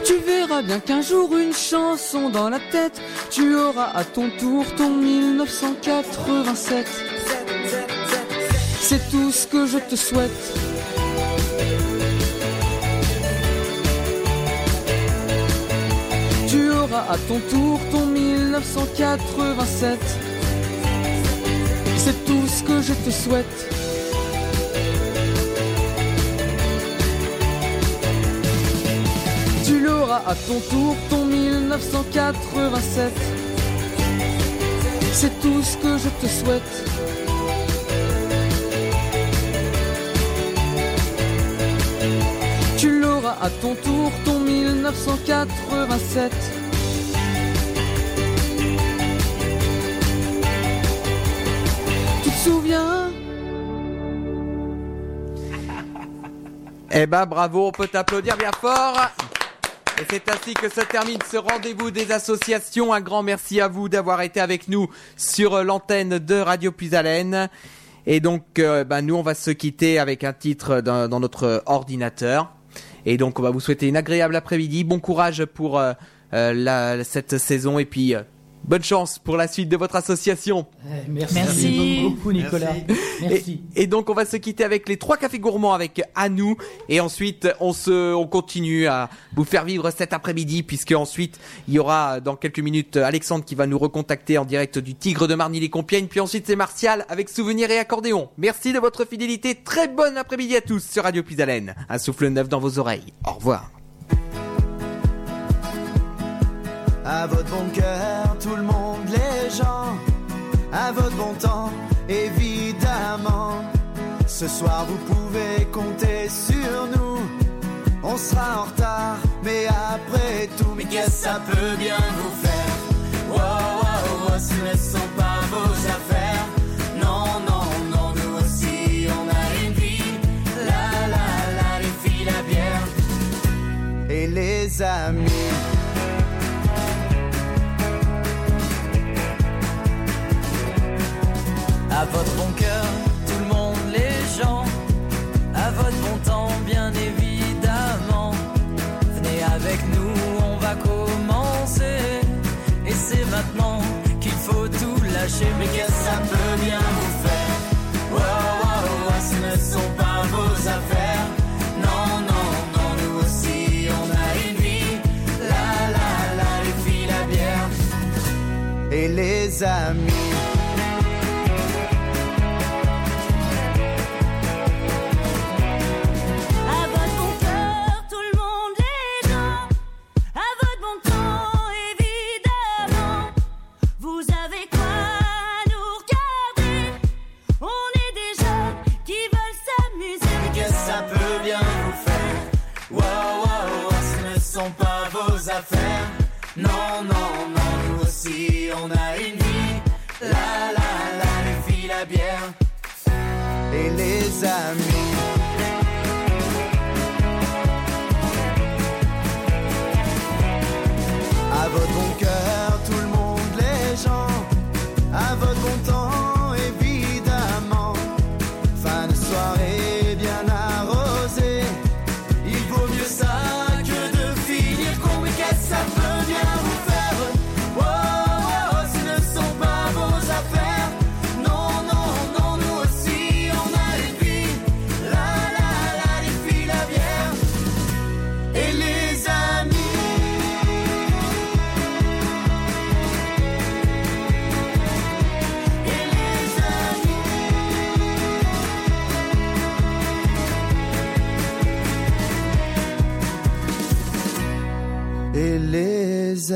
Tu verras bien qu'un jour une chanson dans la tête, tu auras à ton tour ton 1987. C'est tout ce que je te souhaite. À ton tour ton 1987. C'est tout ce que je te souhaite. Tu l'auras à ton tour ton 1987. C'est tout ce que je te souhaite. Tu l'auras à ton tour ton 1987. Eh ben bravo, on peut t'applaudir bien fort. Et c'est ainsi que se termine ce rendez-vous des associations. Un grand merci à vous d'avoir été avec nous sur l'antenne de Radio Puisalène. Et donc, euh, ben, nous, on va se quitter avec un titre dans, notre ordinateur. Et donc, on va vous souhaiter une agréable après-midi. Bon courage pour euh, euh, la, cette saison et puis euh, bonne chance pour la suite de votre association. Eh, Merci, Merci. beaucoup, Nicolas. Merci. Et, et donc on va se quitter avec les trois cafés gourmands avec Anou et ensuite on se on continue à vous faire vivre cet après-midi puisque ensuite il y aura dans quelques minutes Alexandre qui va nous recontacter en direct du Tigre de Marny-les-Compiègnes puis ensuite c'est Martial avec souvenirs et accordéon. Merci de votre fidélité. Très bon après-midi à tous sur Radio Puisalène. Un souffle neuf dans vos oreilles. Au revoir. À votre bon cœur, Ce soir, vous pouvez compter sur nous. On sera en retard, mais après tout, mais qu'est-ce que ça peut bien vous faire? Wow, wow, wow, ce ne sont pas vos affaires. Non, non, non, nous aussi, on a une vie. La, la, la, les filles, la bière. Et les amis. qu'il faut tout lâcher, mais qu'est-ce que ça peut bien vous faire Wow, wow, wow, ce ne sont pas vos affaires. Non, non, non, nous aussi on a une vie. La, la, la, les filles, la bière et les amis. time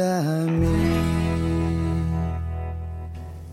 die.